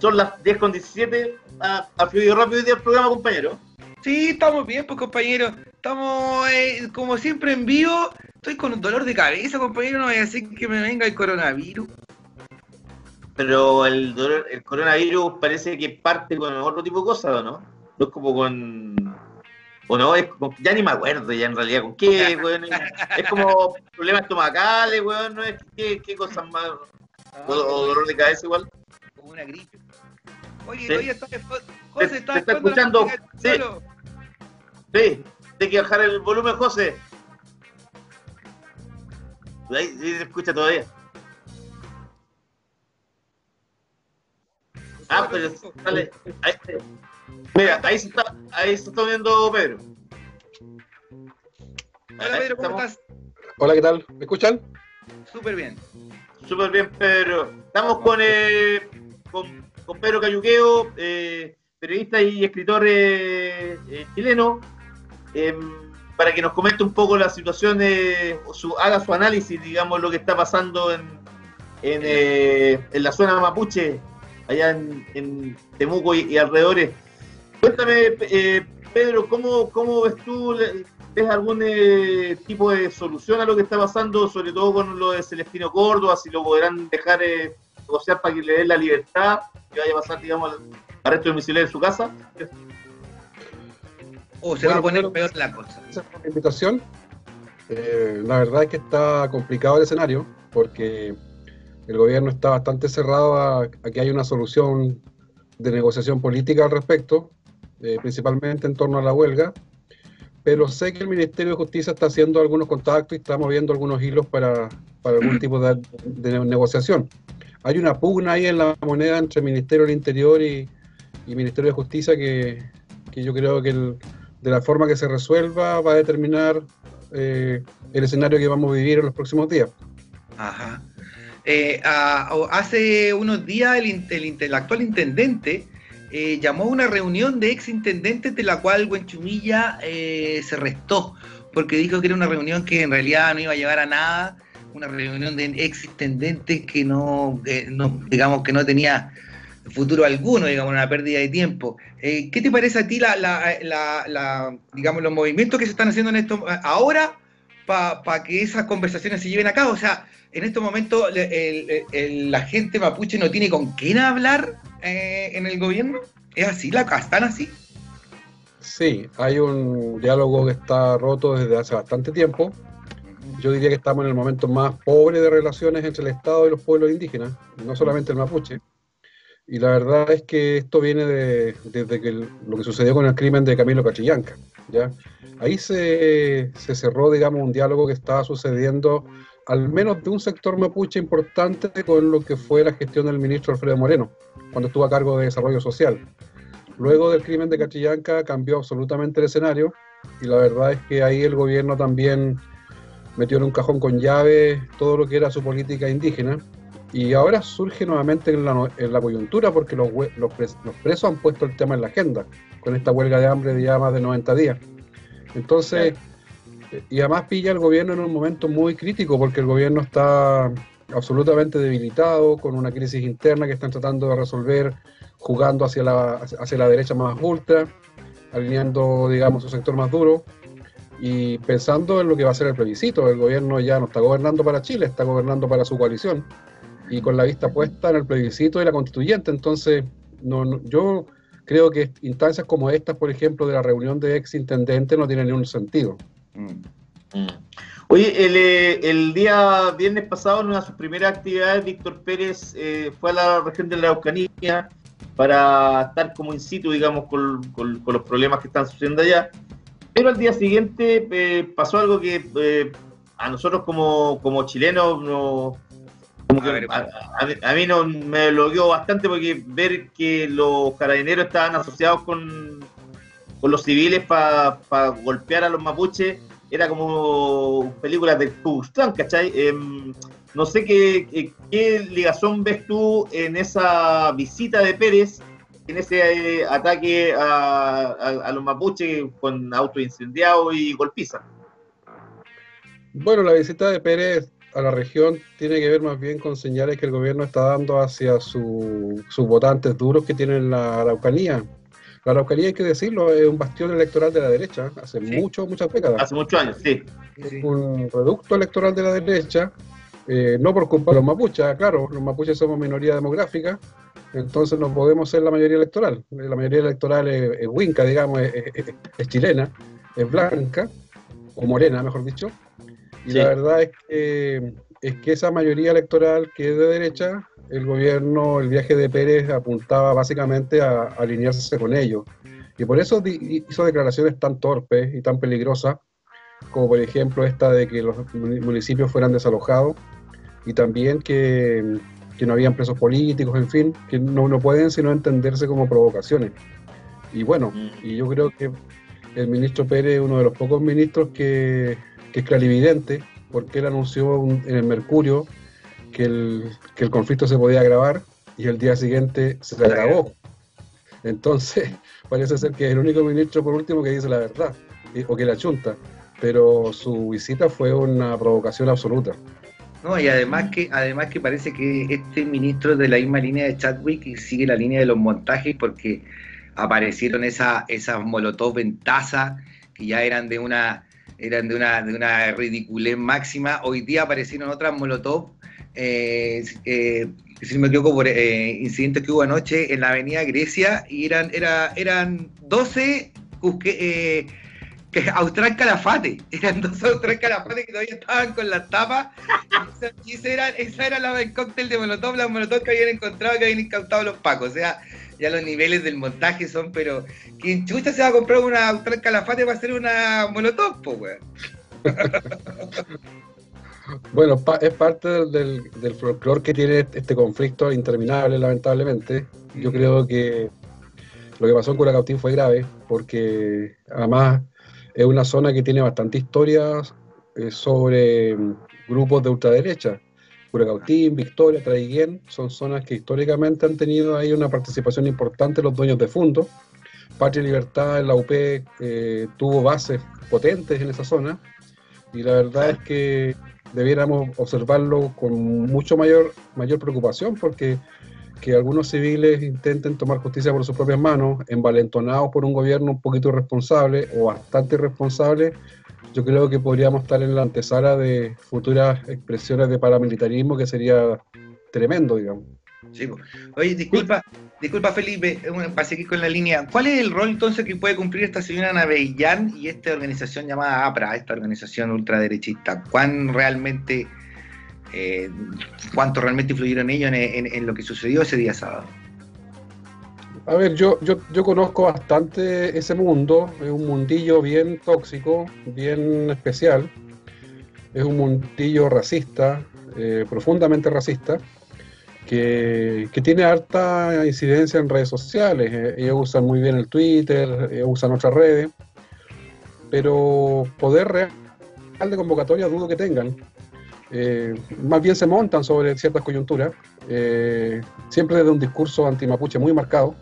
[SPEAKER 3] son las 10 con 17. Ha, ha fluido rápido hoy día el programa, compañero.
[SPEAKER 2] Sí, estamos bien, pues compañero. Estamos, eh, como siempre, en vivo. Estoy con un dolor de cabeza, compañero. No voy a decir que me venga el coronavirus.
[SPEAKER 3] Pero el, dolor- el coronavirus parece que parte con otro tipo de cosas, ¿o no? No es como con. O no, es como- ya ni me acuerdo ya en realidad con qué, weón. Es como problemas estomacales, weón, no es qué, qué cosas más. O, o dolor de cabeza igual.
[SPEAKER 2] Como una gripe. Oye,
[SPEAKER 3] Sí.
[SPEAKER 2] todavía está. José,
[SPEAKER 3] Te-
[SPEAKER 2] está,
[SPEAKER 3] te está escuchando, sí. Sí, hay que bajar el volumen, José. Ahí sí se escucha todavía. Ah, pero sale. Ahí, mira, ahí se está, ahí se está viendo Pedro.
[SPEAKER 2] Hola, Pedro, ¿cómo
[SPEAKER 3] Estamos-
[SPEAKER 2] estás?
[SPEAKER 6] Hola, ¿qué tal? ¿Me escuchan?
[SPEAKER 2] Súper bien.
[SPEAKER 3] Súper bien, Pedro. Estamos con, eh, con, con Pedro Cayuqueo, eh, periodista y escritor eh, eh, chileno, em, para que nos comente un poco la situación, eh, su, haga su análisis, digamos, lo que está pasando en, en, eh, en la zona mapuche, allá en, en Temuco y, y alrededores. Cuéntame, eh, Pedro, ¿cómo, ¿cómo ves tú? ¿Ves algún eh, tipo de solución a lo que está pasando, sobre todo con lo de Celestino Córdoba, si lo podrán dejar eh, negociar para que le den la libertad, que vaya a pasar, digamos, al arresto domiciliario en su casa?
[SPEAKER 2] O se
[SPEAKER 6] Bueno,
[SPEAKER 2] va a poner peor la cosa.
[SPEAKER 6] Gracias por la invitación. Eh, la verdad es que está complicado el escenario porque el gobierno está bastante cerrado a, a que haya una solución de negociación política al respecto, eh, principalmente en torno a la huelga, pero sé que el Ministerio de Justicia está haciendo algunos contactos y está moviendo algunos hilos para, para algún tipo de, de negociación. Hay una pugna ahí en la moneda entre el Ministerio del Interior y, y Ministerio de Justicia que, que yo creo que el- de la forma que se resuelva va a determinar eh, el escenario que vamos a vivir en los próximos días.
[SPEAKER 2] Ajá. Eh, a- hace unos días el, el el actual intendente eh, llamó a una reunión de ex intendentes de la cual Buenchumilla eh, se restó, porque dijo que era una reunión que en realidad no iba a llevar a nada, una reunión de ex intendentes que no, eh, digamos que no tenía futuro alguno, digamos, una pérdida de tiempo. ¿Qué te parece a ti la, la, la- la- digamos, los movimientos que se están haciendo en esto ahora para que esas conversaciones se lleven a cabo? O sea, en el- el- la gente mapuche no tiene con quién hablar eh, en el gobierno. ¿Es así? ¿La, ¿Están así?
[SPEAKER 6] Sí, hay un diálogo que está roto desde hace bastante tiempo. Yo diría que estamos en el momento más pobre de relaciones entre el Estado y los pueblos indígenas, no solamente el mapuche. Y la verdad es que esto viene de, desde que el- lo que sucedió con el crimen de Camilo Cachillanca. ¿ya? Ahí se, se cerró, digamos, un diálogo que estaba sucediendo al menos de un sector mapuche importante con lo que fue la gestión del ministro Alfredo Moreno, cuando estuvo a cargo de Desarrollo Social. Luego del crimen de Cachillanca cambió absolutamente el escenario y la verdad es que ahí el gobierno también metió en un cajón con llave todo lo que era su política indígena y ahora surge nuevamente en la, coyuntura porque los, presos han puesto el tema en la agenda con esta huelga de hambre de ya más de 90 días. Entonces, y además pilla el gobierno en un momento muy crítico porque el gobierno está absolutamente debilitado, con una crisis interna que están tratando de resolver, jugando hacia la, hacia la derecha más ultra, alineando, digamos, su sector más duro y pensando en lo que va a ser el plebiscito. El gobierno ya no está gobernando para Chile, está gobernando para su coalición y con la vista puesta en el plebiscito y la constituyente. Entonces, no, no- yo creo que instancias como estas, por ejemplo, de la reunión de ex intendentes, no tienen ningún sentido.
[SPEAKER 3] Mm. Oye, el, eh, el día viernes pasado, en una de sus primeras actividades, Víctor Pérez eh, fue a la región de la Araucanía para estar como in situ, digamos, con, con- con los problemas que están sucediendo allá. Pero al día siguiente eh, pasó algo que eh, a nosotros como, como chilenos no, como que
[SPEAKER 2] A ver,
[SPEAKER 3] a- a mí no, me bloqueó bastante porque ver que los carabineros estaban asociados con, con los civiles para golpear a los mapuches era como películas de Klan, ¿cachai? Em, no sé qué, qué, ligazón ves tú en esa visita de Pérez, en ese eh, ataque a, a- a los mapuches con auto incendiado y golpiza.
[SPEAKER 6] Bueno, la visita de Pérez a la región tiene que ver más bien con señales que el gobierno está dando hacia su- sus votantes duros que tienen la Araucanía. La Araucanía, hay que decirlo, es un bastión electoral de la derecha hace
[SPEAKER 2] Sí.
[SPEAKER 6] muchas décadas.
[SPEAKER 3] Hace muchos años, sí.
[SPEAKER 6] Un reducto electoral de la derecha, eh, no por culpa de los mapuches, claro, los mapuches somos minoría demográfica, entonces no podemos ser la mayoría electoral. La mayoría electoral es, es huinca, digamos, es, es- es chilena, es blanca, o morena, mejor dicho, y
[SPEAKER 3] Sí.
[SPEAKER 6] la verdad es que, es que esa mayoría electoral que es de derecha, el gobierno, el viaje de Pérez apuntaba básicamente a, alinearse con ellos. Y por eso hizo declaraciones tan torpes y tan peligrosas como por ejemplo esta de que los muni- municipios fueran desalojados y también que, no habían presos políticos, en fin, que no, pueden sino entenderse como provocaciones. Y bueno, y yo creo que el ministro Pérez es uno de los pocos ministros que, es clarividente, porque él anunció un- en el Mercurio que el, que el conflicto se podía agravar y el día siguiente se agravó. Entonces, parece ser que es el único ministro, por último, que dice la verdad, o que la chunta. Pero su visita fue una provocación absoluta.
[SPEAKER 2] No, y además que, además que parece que este ministro es de la misma línea de Chadwick y sigue la línea de los montajes porque aparecieron esa, esas molotov en taza que ya eran de una eran de una, de una ridiculez máxima. Hoy día aparecieron otras molotov, eh, eh, si me equivoco, por eh, incidentes que hubo anoche en la avenida Grecia y eran, era, eran 12 cusque- eh, que Austral Calafate, eran dos Austral Calafate que todavía estaban con las tapas y esa- era, esa era la del cóctel de Molotov, la Molotov que habían encontrado, que habían incautado los pacos. O sea, ya los niveles del montaje son, pero ¿quién chucha se va a comprar una Austral Calafate para hacer una molotov, weón?
[SPEAKER 6] Bueno, pa- es parte del, del, folclore que tiene este conflicto interminable, lamentablemente. Yo creo que lo que pasó en Curacautín fue grave, porque además es una zona que tiene bastante historia eh, sobre mm, grupos de ultraderecha. Curacautín, Victoria, Traiguén, son zonas que históricamente han tenido ahí una participación importante los dueños de fondo. Patria y Libertad en la UP eh, tuvo bases potentes en esa zona y la verdad es que debiéramos observarlo con mucho mayor, mayor preocupación porque que algunos civiles intenten tomar justicia por sus propias manos, envalentonados por un gobierno un poquito irresponsable o bastante irresponsable, yo creo que podríamos estar en la antesala de futuras expresiones de paramilitarismo que sería tremendo, digamos.
[SPEAKER 2] Oye, disculpa, disculpa Felipe, eh, para seguir con la línea, ¿cuál es el rol entonces que puede cumplir esta señora Navellán y esta organización llamada APRA, esta organización ultraderechista? ¿Cuán realmente, eh, cuánto realmente influyeron ellos en lo que sucedió ese día sábado?
[SPEAKER 6] A ver, yo, yo, yo conozco bastante ese mundo, es un mundillo bien tóxico, bien especial, es un mundillo racista, eh, profundamente racista, que, tiene harta incidencia en redes sociales, eh, ellos usan muy bien el Twitter, ellos usan otras redes, pero poder real de convocatoria dudo que tengan. Eh, más bien se montan sobre ciertas coyunturas, eh, siempre desde un discurso antimapuche muy marcado,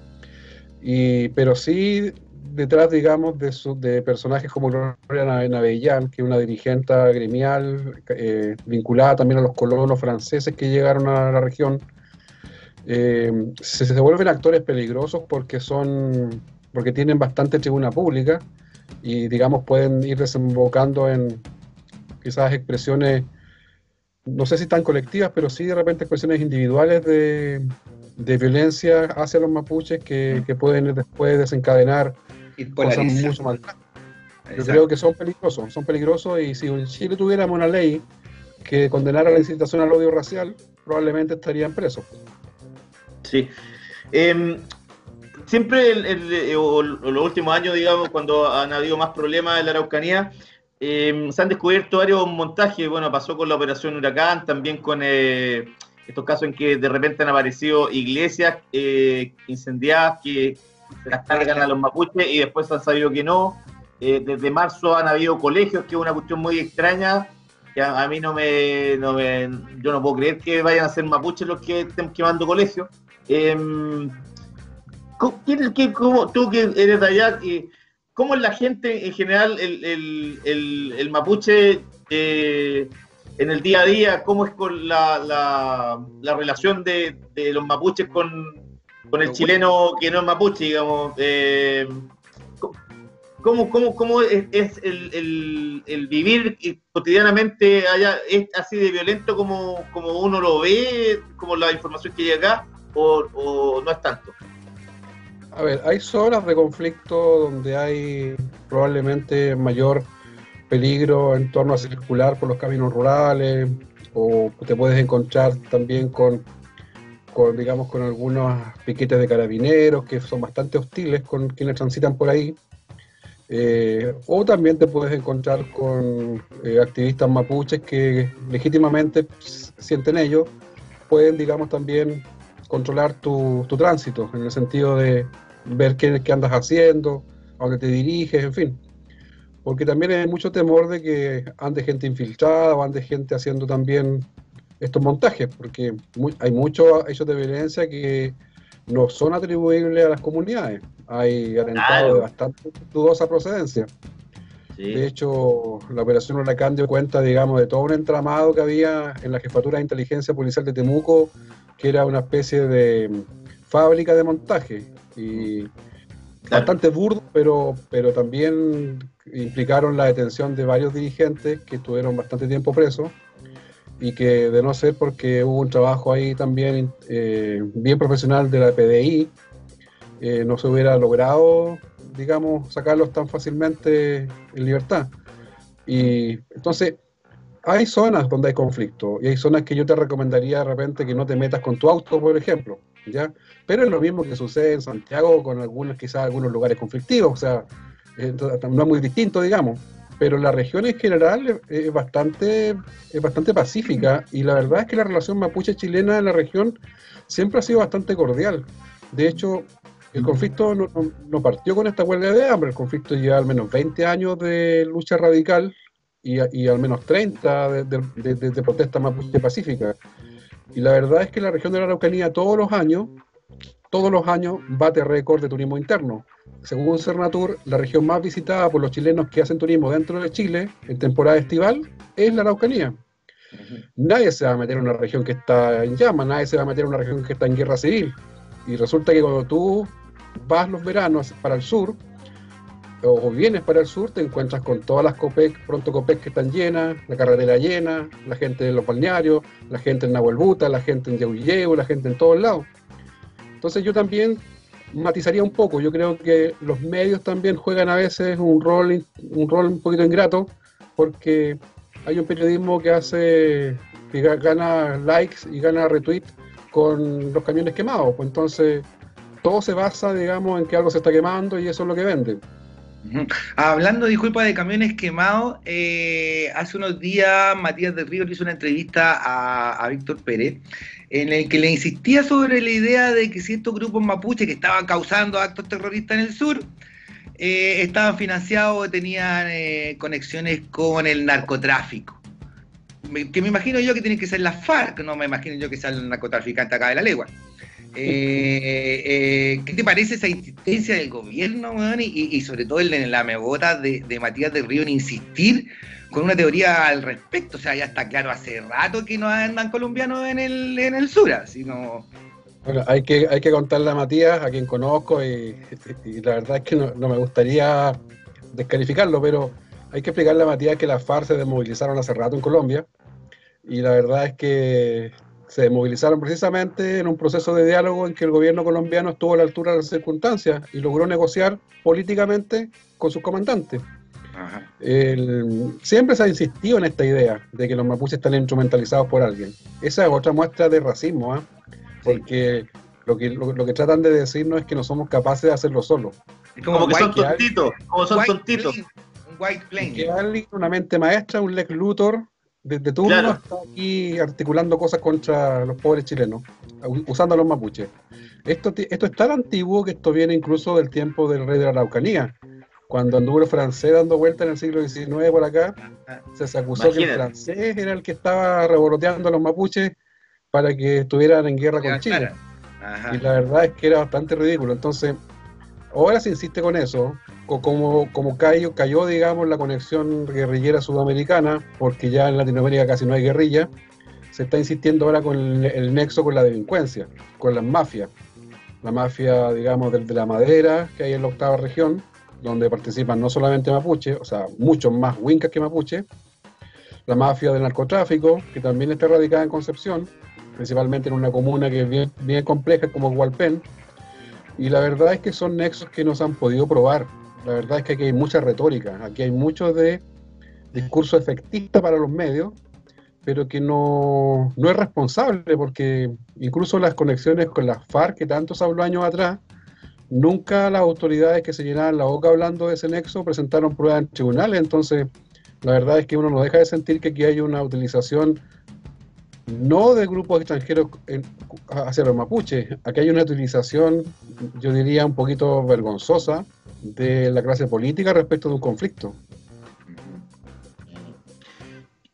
[SPEAKER 6] y, pero sí detrás, digamos, de, su- de personajes como Gloria Nave- Navellán, que es una dirigente gremial eh, vinculada también a los colonos franceses que llegaron a la región, eh, se, se vuelven actores peligrosos porque son porque tienen bastante tribuna pública y digamos pueden ir desembocando en quizás expresiones no sé si tan colectivas pero sí de repente expresiones individuales de, de violencia hacia los mapuches que, que pueden después desencadenar
[SPEAKER 2] Y
[SPEAKER 6] cosas mucho más. Yo
[SPEAKER 2] Exacto.
[SPEAKER 6] creo que son peligrosos, son peligrosos y si en Chile tuviéramos una ley que condenara la incitación al odio racial, probablemente estarían presos.
[SPEAKER 3] Sí. Em, siempre, el- el- eh, o, los últimos años, digamos, cuando han habido más problemas en la Araucanía, em, se han descubierto varios montajes. Bueno, pasó con la Operación Huracán, también con eh, estos casos en que de repente han aparecido iglesias eh, incendiadas que se las cargan a los mapuches y después han sabido que no. Eh, desde marzo han habido colegios, que es una cuestión muy extraña. Que a, a mí no me, no me- Yo no puedo creer que vayan a ser mapuches los que estén quemando colegios. Em, ¿cómo- quién- qué- cómo- tú que eres de allá, y ¿cómo es la gente en general, el, el- el- el mapuche eh, en el día a día? ¿Cómo es con la, la- la relación de, de los mapuches con, con el chileno que no es mapuche, digamos? Eh, ¿Cómo, cómo, cómo es, es el, el- el vivir cotidianamente allá? ¿Es así de violento como, como uno lo ve, como la información que llega acá, o, no es tanto?
[SPEAKER 6] A ver, hay zonas de conflicto donde hay probablemente mayor peligro en torno a circular por los caminos rurales, o te puedes encontrar también con, digamos, con algunos piquetes de carabineros que son bastante hostiles con quienes transitan por ahí. Eh, o también te puedes encontrar con eh, activistas mapuches que legítimamente sienten ellos, pueden, digamos, también controlar tu, tu tránsito, en el sentido de ver qué, qué andas haciendo, a dónde te diriges, en fin. Porque también hay mucho temor de que ande gente infiltrada o ande gente haciendo también estos montajes, porque hay muchos hechos de violencia que no son atribuibles a las comunidades. Hay atentados
[SPEAKER 3] Claro.
[SPEAKER 6] de bastante dudosa procedencia. De hecho, la operación Huracán dio cuenta, digamos, de todo un entramado que había en la jefatura de inteligencia policial de Temuco, que era una especie de mm, fábrica de montaje. Y bastante burdo, pero, pero también implicaron la detención de varios dirigentes que estuvieron bastante tiempo presos y que de no ser porque hubo un trabajo ahí también eh, bien profesional de la PDI, eh, no se hubiera logrado, digamos, sacarlos tan fácilmente en libertad. Y entonces, hay zonas donde hay conflicto y hay zonas que yo te recomendaría de repente que no te metas con tu auto, por ejemplo. ¿ya? Pero es lo mismo que sucede en Santiago con algunos, quizás algunos lugares conflictivos, o sea, eh, no es muy distinto, digamos. Pero la región en general es bastante, es bastante pacífica y la verdad es que la relación mapuche-chilena en la región siempre ha sido bastante cordial. De hecho, el conflicto no, partió con esta huelga de hambre, el conflicto lleva al menos 20 años de lucha radical y, al menos 30 de, protesta mapuche pacífica. Y la verdad es que la región de la Araucanía todos los años, todos los años bate récord de turismo interno. Según Cernatur, la región más visitada por los chilenos que hacen turismo dentro de Chile en temporada estival es la Araucanía. Nadie se va a meter en una región que está en llamas, nadie se va a meter en una región que está en guerra civil. Y resulta que cuando tú vas los veranos para el sur, o vienes para el sur, te encuentras con todas las COPEC, pronto COPEC que están llenas, la carretera llena, la gente de los balnearios, la gente en Nahuelbuta, la gente en Yauyeu, la gente en todos lados. Entonces yo también matizaría un poco, yo creo que los medios también juegan a veces un rol, un rol un poquito ingrato, porque hay un periodismo que hace, que ga- gana likes y gana retweets con los camiones quemados, pues entonces todo se basa, digamos, en que algo se está quemando y eso es lo que vende.
[SPEAKER 2] Ujú. Hablando, disculpa, de camiones quemados, eh, hace unos días Matías del Río le hizo una entrevista a, a Víctor Pérez en el que le insistía sobre la idea de que ciertos grupos mapuche que estaban causando actos terroristas en el sur eh, estaban financiados o tenían eh, conexiones con el narcotráfico. Me- que me imagino yo que tienen que ser las FARC, no me imagino yo que sea el narcotraficante acá de la legua. Eh, eh, ¿Qué te parece esa insistencia del gobierno, weón? Y, sobre todo el, la mebota de, Matías del Río en insistir con una teoría al respecto? O sea, ya está claro hace rato que no andan colombianos en el, en el sur, así no...
[SPEAKER 6] Bueno, hay que, hay que contarle a Matías, a quien conozco, y, y la verdad es que no, no me gustaría descalificarlo, pero hay que explicarle a Matías que las FARC se desmovilizaron hace rato en Colombia, y la verdad es que se desmovilizaron precisamente en un proceso de diálogo en que el gobierno colombiano estuvo a la altura de las circunstancias y logró negociar políticamente con sus comandantes. El- siempre se ha insistido en esta idea de que los mapuches están instrumentalizados por alguien. Esa es otra muestra de racismo, ¿ah? porque lo que, lo, lo que tratan de decirnos es que no somos capaces de hacerlo solos.
[SPEAKER 2] Es
[SPEAKER 3] Como que son tontitos, como son tontitos.
[SPEAKER 2] un white plane.
[SPEAKER 6] Que alguien, una mente maestra, un Lex Luthor, desde turno,
[SPEAKER 3] Claro.
[SPEAKER 6] está aquí articulando cosas contra los pobres chilenos, usando a los mapuches. Esto, esto es tan antiguo que esto viene incluso del tiempo del rey de la Araucanía. Cuando anduvo el francés dando vueltas en el siglo XIX por acá, se, acusó que el francés era el que estaba revoloteando a los mapuches para que estuvieran en guerra con Chile.
[SPEAKER 2] Ajá.
[SPEAKER 6] Y la verdad es que era bastante ridículo. Entonces, ahora se insiste con eso, co- como, como cayó, cayó, digamos, la conexión guerrillera sudamericana, porque ya en Latinoamérica casi no hay guerrilla, se está insistiendo ahora con el, nexo con la delincuencia, con las mafias. La mafia, digamos, del- de, la madera que hay en la octava región, donde participan no solamente mapuche, o sea, muchos más huincas que mapuche. La mafia del narcotráfico, que también está radicada en Concepción, principalmente en una comuna que es bien, bien compleja como Hualpén. Y la verdad es que son nexos que no se han podido probar. La verdad es que aquí hay mucha retórica, aquí hay mucho de discurso efectista para los medios, pero que no, no es responsable porque incluso las conexiones con las FARC que tanto se habló años atrás, nunca las autoridades que se llenaban la boca hablando de ese nexo presentaron pruebas en tribunales. Entonces, la verdad es que uno no deja de sentir que aquí hay una utilización no de grupos extranjeros hacia los mapuches. Aquí hay una utilización, yo diría, un poquito vergonzosa de la clase política respecto de un conflicto.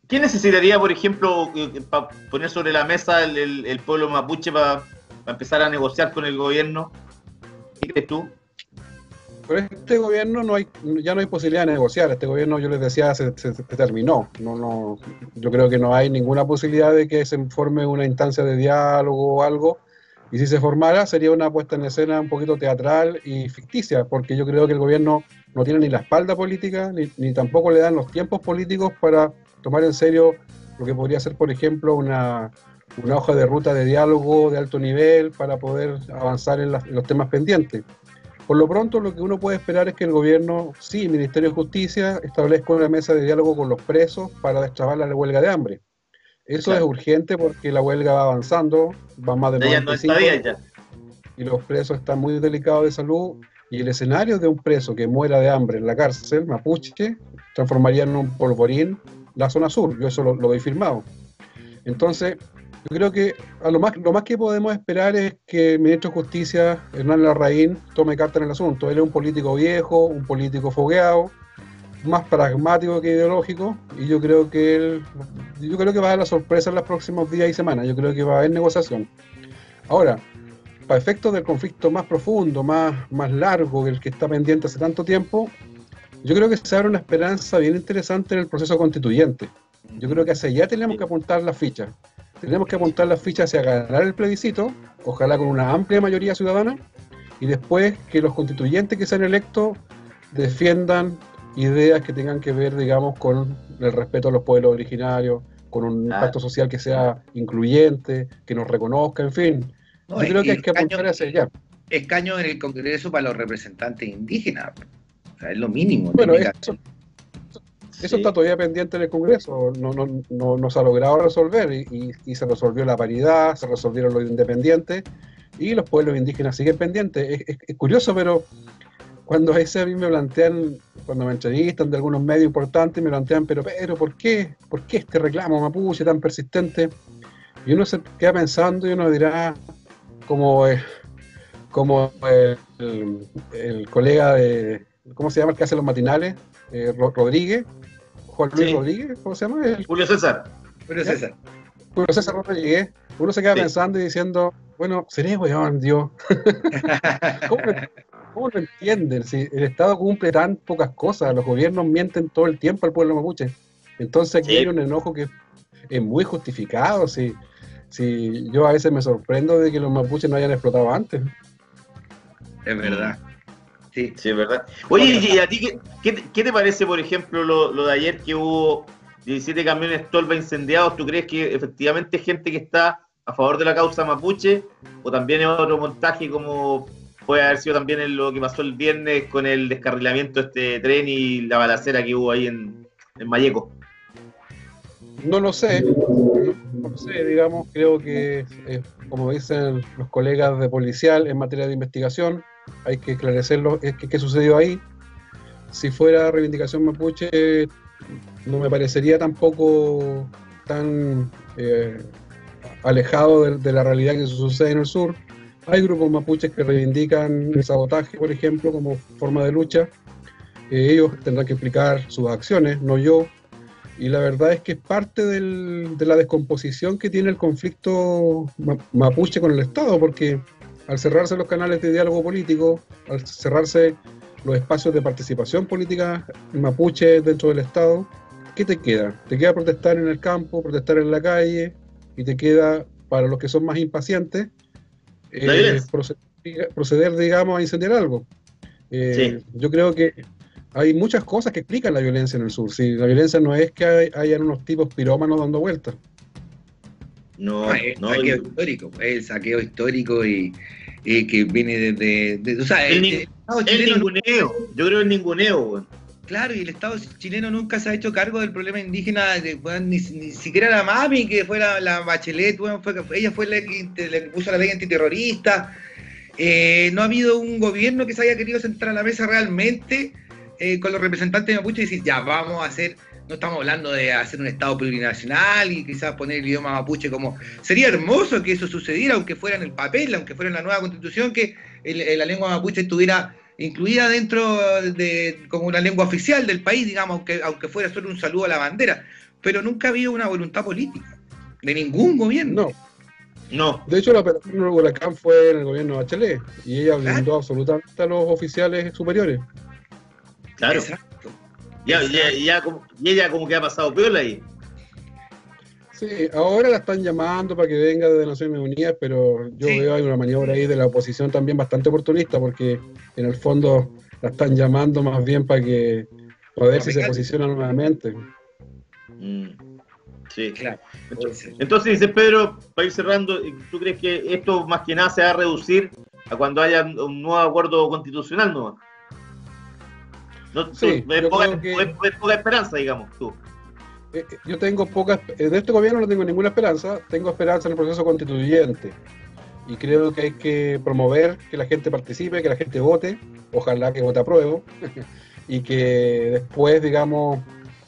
[SPEAKER 3] ¿Qué necesitaría, por ejemplo, para poner sobre la mesa el pueblo mapuche para empezar a negociar con el gobierno? ¿Qué crees tú?
[SPEAKER 6] Pero este gobierno no hay, ya no hay posibilidad de negociar. Este gobierno, yo les decía, se, terminó. No, no, yo creo que no hay ninguna posibilidad de que se forme una instancia de diálogo o algo. Y si se formara, sería una puesta en escena un poquito teatral y ficticia, porque yo creo que el gobierno no tiene ni la espalda política, ni, ni tampoco le dan los tiempos políticos para tomar en serio lo que podría ser, por ejemplo, una, una hoja de ruta de diálogo de alto nivel para poder avanzar en, las- en los temas pendientes. Por lo pronto, lo que uno puede esperar es que el gobierno, sí, el Ministerio de Justicia, establezca una mesa de diálogo con los presos para destrabar la huelga de hambre. Eso
[SPEAKER 3] Claro.
[SPEAKER 6] es urgente porque la huelga va avanzando, va más de
[SPEAKER 3] Ya 90
[SPEAKER 6] 95,
[SPEAKER 3] días ya.
[SPEAKER 6] y los presos están muy delicados de salud y el escenario de un preso que muera de hambre en la cárcel mapuche transformaría en un polvorín la zona sur, yo eso lo, lo firmado. Entonces, yo creo que a lo más, lo más que podemos esperar es que el ministro de Justicia, Hernán Larraín, tome carta en el asunto. Él es un político viejo, un político fogueado, más pragmático que ideológico, y yo creo que él, yo creo que va a dar la sorpresa en los próximos días y semanas. Yo creo que va a haber negociación. Ahora, para efectos del conflicto más profundo, más, más largo, el que está pendiente hace tanto tiempo, yo creo que se abre una esperanza bien interesante en el proceso constituyente. Yo creo que hacia allá tenemos que apuntar las fichas. Tenemos que apuntar las fichas hacia ganar el plebiscito, ojalá con una amplia mayoría ciudadana, y después que los constituyentes que sean electos defiendan ideas que tengan que ver, digamos, con el respeto a los pueblos originarios, con un
[SPEAKER 3] Ah.
[SPEAKER 6] impacto social que sea incluyente, que nos reconozca, en fin.
[SPEAKER 2] No,
[SPEAKER 6] Yo creo que hay que apuntar hacia allá.
[SPEAKER 2] Escaño en el Congreso para los representantes indígenas. O sea, es lo mínimo.
[SPEAKER 6] Bueno,
[SPEAKER 2] técnica-
[SPEAKER 6] eso, está todavía pendiente en el Congreso, no, no, no, no se ha logrado resolver y, y- y se resolvió la paridad, se resolvieron los independientes y los pueblos indígenas siguen pendientes. Es, es- es curioso, pero cuando a veces a mí me plantean, cuando me entrevistan de algunos medios importantes, me plantean, pero, pero, ¿por qué? ¿Por qué este reclamo mapuche tan persistente? Y uno se queda pensando y uno dirá, como, eh, como eh, el, el colega de, ¿cómo se llama el que hace los matinales? Eh, Ro- Rodríguez, Juan Luis
[SPEAKER 3] Sí.
[SPEAKER 6] Rodríguez, ¿cómo se llama? El,
[SPEAKER 3] Julio César.
[SPEAKER 2] Pero César,
[SPEAKER 6] Julio César Rodríguez. Uno se queda
[SPEAKER 3] Sí.
[SPEAKER 6] pensando y diciendo, bueno, seré weón, Dios. ¿Cómo, lo- cómo lo entienden? Si el Estado cumple tan pocas cosas, los gobiernos mienten todo el tiempo al pueblo mapuche. Entonces aquí
[SPEAKER 3] Sí.
[SPEAKER 6] hay un enojo que es muy justificado. Si, si yo a veces me sorprendo de que los mapuches no hayan explotado antes.
[SPEAKER 2] es verdad. Sí.
[SPEAKER 3] Sí, es verdad. Oye, ¿y a ti qué, qué te- qué te parece, por ejemplo, lo, lo de ayer que hubo 17 camiones Tolva incendiados? ¿Tú crees que efectivamente gente que está a favor de la causa mapuche? ¿O también es otro montaje como puede haber sido también en lo que pasó el viernes con el descarrilamiento de este tren y la balacera que hubo ahí en, en Mayeco?
[SPEAKER 6] No lo sé, no, no lo sé, digamos, creo que, eh, como dicen los colegas de policial en materia de investigación, hay que esclarecerlo, es que, qué sucedió ahí. Si fuera reivindicación mapuche, no me parecería tampoco tan eh, alejado de, la realidad que sucede en el sur. Hay grupos mapuches que reivindican el sabotaje, por ejemplo, como forma de lucha. Eh, ellos tendrán que explicar sus acciones, no yo. Y la verdad es que es parte de la descomposición que tiene el conflicto ma- mapuche con el Estado, porque al cerrarse los canales de diálogo político, al cerrarse los espacios de participación política mapuche dentro del Estado, ¿qué te queda? Te queda protestar en el campo, protestar en la calle, y te queda, para los que son más impacientes, eh, proceder, proceder, digamos, a incendiar algo. Eh, Yo creo que hay muchas cosas que explican la violencia en el sur. Si la violencia no es que hay- hayan unos tipos pirómanos dando vueltas.
[SPEAKER 3] No,
[SPEAKER 2] No, es
[SPEAKER 3] no,
[SPEAKER 2] saqueo histórico, es el saqueo histórico y, y que viene desde. De, o sea,
[SPEAKER 3] El
[SPEAKER 2] el, el
[SPEAKER 3] ninguneo. Yo creo el ninguneo,
[SPEAKER 2] claro, y el Estado chileno nunca se ha hecho cargo del problema indígena, de, ni, ni siquiera la mami, que fue la, la Bachelet, fue, ella fue la que, la que puso la ley antiterrorista. Eh, no ha habido un gobierno que se haya querido sentar a la mesa realmente eh, con los representantes de Mapuche y decir, ya, vamos a hacer, no estamos hablando de hacer un Estado plurinacional y quizás poner el idioma mapuche como... Sería hermoso que eso sucediera, aunque fuera en el papel, aunque fuera en la nueva constitución, que el- el- la lengua mapuche estuviera incluida dentro de como una lengua oficial del país, digamos, aunque, aunque fuera solo un saludo a la bandera. Pero nunca ha habido una voluntad política de ningún gobierno.
[SPEAKER 6] No,
[SPEAKER 3] No,
[SPEAKER 6] de hecho la operación del huracán fue en el gobierno de Bachelet y ella blindó absolutamente a los oficiales superiores.
[SPEAKER 3] claro.
[SPEAKER 2] Exacto.
[SPEAKER 3] Ya, ya, ya como- y ella como que ha pasado piola ahí.
[SPEAKER 6] Sí, ahora la están llamando para que venga de Naciones Unidas, pero yo
[SPEAKER 2] Sí.
[SPEAKER 6] veo hay una maniobra ahí de la oposición también bastante oportunista, porque en el fondo la están llamando más bien para que para ver si se posiciona nuevamente.
[SPEAKER 3] Mm, Sí.
[SPEAKER 2] Claro, ser.
[SPEAKER 3] Entonces, dice Pedro, para ir cerrando, ¿tú crees que esto más que nada se va a reducir a cuando haya un nuevo acuerdo constitucional? ¿no? No,
[SPEAKER 6] Sí,
[SPEAKER 3] ves poca,
[SPEAKER 6] creo que-
[SPEAKER 3] ves- ves poca esperanza, digamos, tú.
[SPEAKER 6] Eh, eh, Yo tengo pocas, eh, de este gobierno no tengo ninguna esperanza, tengo esperanza en el proceso constituyente. y creo que hay que promover que la gente participe, que la gente vote, ojalá que vote a prueba, y que después, digamos,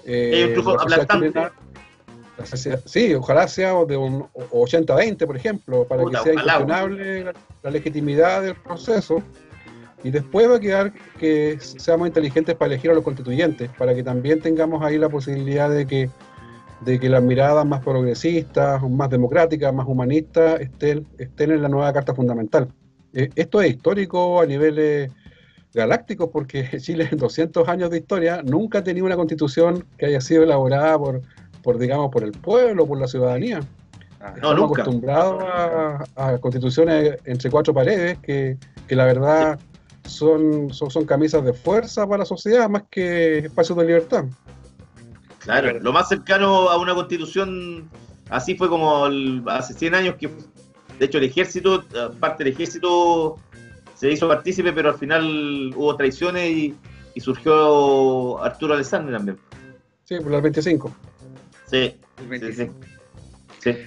[SPEAKER 6] eh, la chilena- la sociedad- sí, ojalá sea de un 80-20, por ejemplo, para
[SPEAKER 3] Puta,
[SPEAKER 6] que sea incuestionable la, la legitimidad del proceso. Y después va a quedar que seamos inteligentes para elegir a los constituyentes, para que también tengamos ahí la posibilidad de que, de que las miradas más progresistas, más democráticas, más humanistas estén, estén en la nueva Carta Fundamental. Eh, esto es histórico a niveles galácticos porque Chile en 200 años de historia nunca ha tenido una constitución que haya sido elaborada por, por digamos, por el pueblo, por la ciudadanía.
[SPEAKER 2] Ah,
[SPEAKER 3] No,
[SPEAKER 6] Estamos
[SPEAKER 3] nunca.
[SPEAKER 6] acostumbrados a, a constituciones entre cuatro paredes que, que la verdad son, son, son camisas de fuerza para la sociedad más que espacios de libertad.
[SPEAKER 3] Claro, lo más cercano a una constitución así fue como el- hace 100 años que, de hecho, el ejército, parte del ejército se hizo partícipe, pero al final hubo traiciones y, y surgió Arturo Alessandri también.
[SPEAKER 6] Sí, por las 25.
[SPEAKER 3] Sí,
[SPEAKER 2] el
[SPEAKER 3] sí,
[SPEAKER 2] 25.
[SPEAKER 3] sí. sí.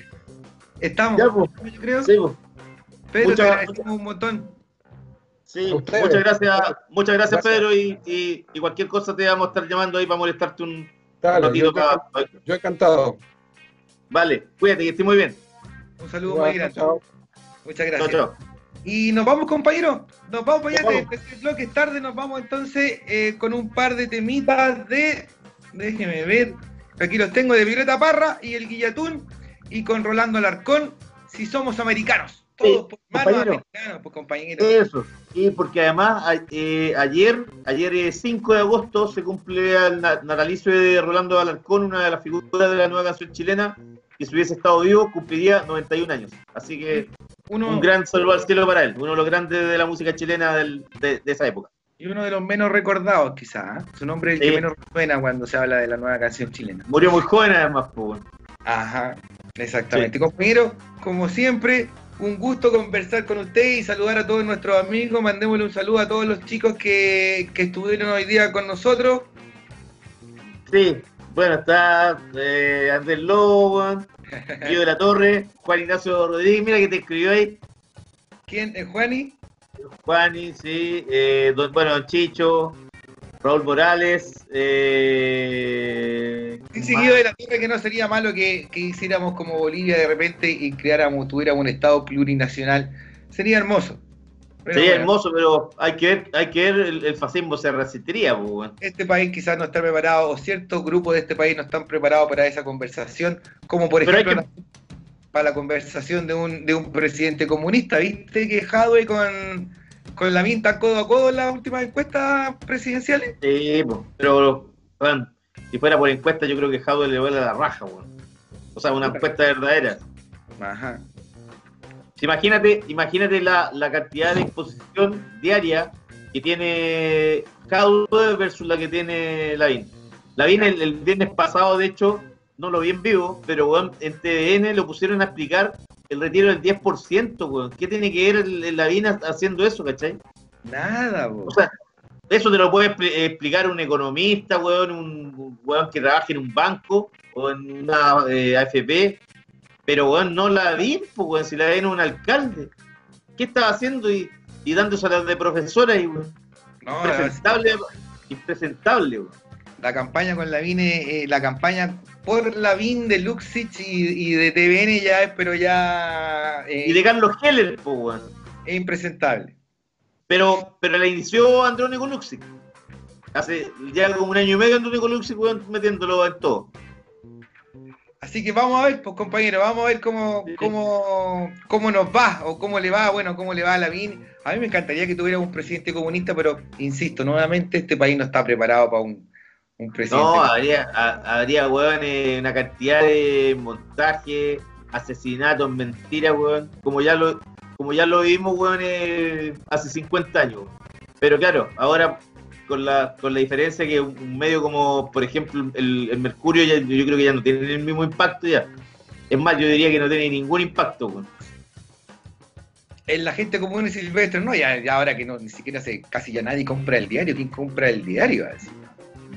[SPEAKER 2] Estamos,
[SPEAKER 3] Ya, pues.
[SPEAKER 2] yo creo.
[SPEAKER 3] Sí, pues.
[SPEAKER 2] Pedro,
[SPEAKER 3] Muchas-
[SPEAKER 2] te agradecemos un montón.
[SPEAKER 3] Sí,
[SPEAKER 6] ustedes.
[SPEAKER 3] muchas gracias, muchas gracias,
[SPEAKER 6] Gracias.
[SPEAKER 3] Pedro, y, y- y cualquier cosa te vamos a estar llamando ahí para molestarte un
[SPEAKER 6] Dale,
[SPEAKER 3] ratito.
[SPEAKER 6] yo,
[SPEAKER 3] pa-
[SPEAKER 6] yo encantado.
[SPEAKER 3] Vale, cuídate, que estés muy bien.
[SPEAKER 2] Un saludo
[SPEAKER 6] Igual,
[SPEAKER 2] muy grande.
[SPEAKER 6] chao.
[SPEAKER 2] Muchas gracias.
[SPEAKER 3] chao.
[SPEAKER 2] Y nos vamos, compañeros. Nos vamos para allá. De tercer bloque es tarde. Nos vamos entonces eh, con un par de temitas de. Déjeme ver. Aquí los tengo de Violeta Parra y el Guillatún. Y con Rolando Alarcón. Si somos americanos. Todos
[SPEAKER 3] Sí,
[SPEAKER 2] por manos
[SPEAKER 3] compañero.
[SPEAKER 2] americanos, pues compañeros.
[SPEAKER 3] Eso, y porque además eh, ayer, ayer eh, 5 de agosto, se cumple el na- natalicio de Rolando Alarcón, una de las figuras de la nueva canción chilena, que si hubiese estado vivo cumpliría 91 años. Así que
[SPEAKER 2] Uno,
[SPEAKER 3] un gran saludo al cielo para él, uno de los grandes de la música chilena del- de, de esa época.
[SPEAKER 2] y uno de los menos recordados, quizás. ¿eh? Su nombre es el
[SPEAKER 3] Sí.
[SPEAKER 2] que menos suena cuando se habla de la nueva canción chilena.
[SPEAKER 3] Murió muy joven además, pues.
[SPEAKER 2] Ajá, exactamente. Compañero, como siempre, un gusto conversar con usted y saludar a todos nuestros amigos. Mandémosle un saludo a todos los chicos que, que estuvieron hoy día con nosotros.
[SPEAKER 3] Sí, bueno, está eh, Andrés Lobo, Guido de la Torre, Juan Ignacio Rodríguez, mira que te escribió ahí.
[SPEAKER 2] ¿Quién? ¿Es Juani?
[SPEAKER 3] Juani, sí, eh, don- bueno, Chicho, Raúl Morales, eh,
[SPEAKER 2] Y seguido de la torre que no sería malo que, que hiciéramos como Bolivia de repente y creáramos, tuviéramos un estado plurinacional. Sería hermoso. Pero
[SPEAKER 3] sería
[SPEAKER 2] bueno,
[SPEAKER 3] hermoso, pero hay que ver, hay que ver el, el fascismo se resistiría, pues.
[SPEAKER 2] Este país quizás no está preparado, o ciertos grupos de este país no están preparados para esa conversación, como por
[SPEAKER 3] Pero
[SPEAKER 2] ejemplo para la conversación de un, de un presidente comunista. ¿Viste que Jadwe con, con la minta codo a codo en las últimas encuestas presidenciales?
[SPEAKER 3] Sí, pues, pero, weón, si fuera por encuesta, yo creo que Jadwe le vuela la raja, weón. O sea, una encuesta verdadera.
[SPEAKER 2] Ajá.
[SPEAKER 3] Imagínate, imagínate la, la cantidad de exposición diaria que tiene Jadwe versus la que tiene Lavín. Lavín el, el viernes pasado, de hecho, no lo vi en vivo, pero en TVN lo pusieron a explicar el retiro del 10%, weón. ¿Qué tiene que ver el, el Lavín haciendo eso, cachai?
[SPEAKER 2] Nada, po.
[SPEAKER 3] O sea, eso te lo puede expli- explicar un economista, weón, un weón que trabaja en un banco o en una eh, AFP, pero weón, no la vi, pues weón, si la ven un alcalde. ¿Qué estaba haciendo y, y dándose a las de profesora y weón?
[SPEAKER 2] No,
[SPEAKER 3] Impresentable, impresentable, weón.
[SPEAKER 2] La campaña con Lavín, es- eh, la campaña por Lavín de Luxich y, y de TVN ya es, pero ya eh,
[SPEAKER 3] Y de Carlos Heller, pues weón.
[SPEAKER 2] es impresentable.
[SPEAKER 3] Pero, pero la inició Andrónico Luxic. Hace ya como un año y medio Andrónico Luxic, weón, metiéndolo en todo.
[SPEAKER 2] Así que vamos a ver, pues compañero, vamos a ver cómo, cómo, cómo nos va o cómo le va, bueno, cómo le va a Lavín. A mí me encantaría que tuviera un presidente comunista, pero insisto, nuevamente este país no está preparado para un, un presidente.
[SPEAKER 3] No, habría, ha- habría, weón, eh, una cantidad de montajes, asesinatos, mentiras, weón, como ya lo, como ya lo vimos, weón, eh, hace 50 años. Pero claro, ahora con la, con la diferencia que un un medio como, por ejemplo, el, el Mercurio, ya- yo creo que ya no tiene el mismo impacto ya. Es más, yo diría que no tiene ningún impacto, weón.
[SPEAKER 2] En la gente común y silvestre, no, ya, ya ahora que no, ni siquiera se, casi ya nadie compra el diario, ¿quién compra el diario? Así,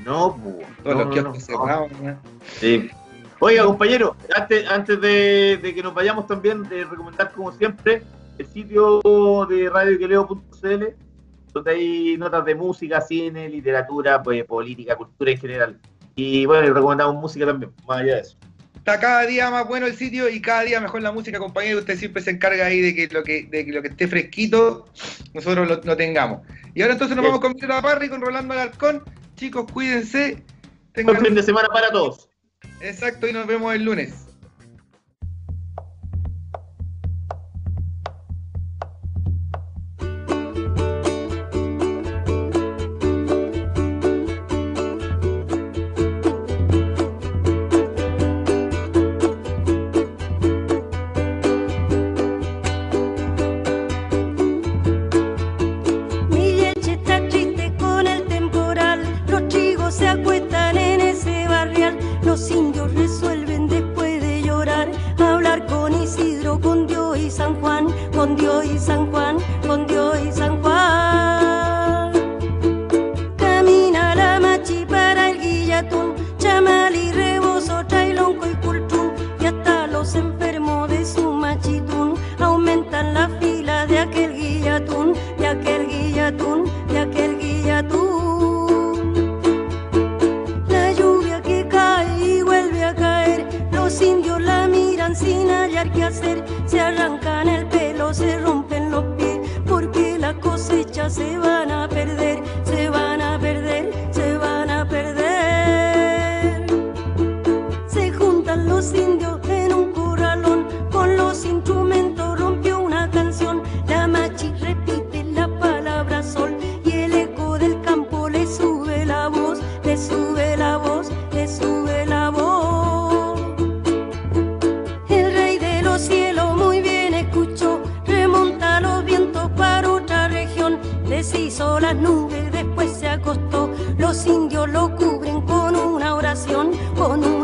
[SPEAKER 3] no.
[SPEAKER 2] Todos
[SPEAKER 3] no,
[SPEAKER 2] los
[SPEAKER 3] no, no,
[SPEAKER 2] cerrados,
[SPEAKER 3] Sí. Oiga, compañero, antes, antes de, que nos vayamos también, de recomendar como siempre el sitio de radioqueleo.cl, donde hay notas de música, cine, literatura, pues, política, cultura en general. Y bueno, recomendamos música también, más allá de eso.
[SPEAKER 7] Está cada día más bueno el sitio y cada día mejor la música, compañero. Usted siempre se encarga ahí de que lo que, de que, lo que esté fresquito, nosotros lo, tengamos. Y ahora entonces nos vamos con Violeta Parry, con Rolando Alarcón. Chicos, cuídense. Tengan un
[SPEAKER 3] fin de semana para todos.
[SPEAKER 7] Exacto, y nos vemos el lunes.
[SPEAKER 8] después se acostó. Los indios lo cubren con una oración, con un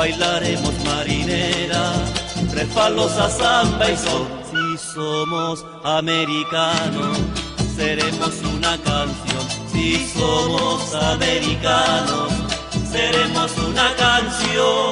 [SPEAKER 9] bailaremos marinera, refalosa samba y sol. Si somos americanos, seremos una canción. Si somos americanos, seremos una canción.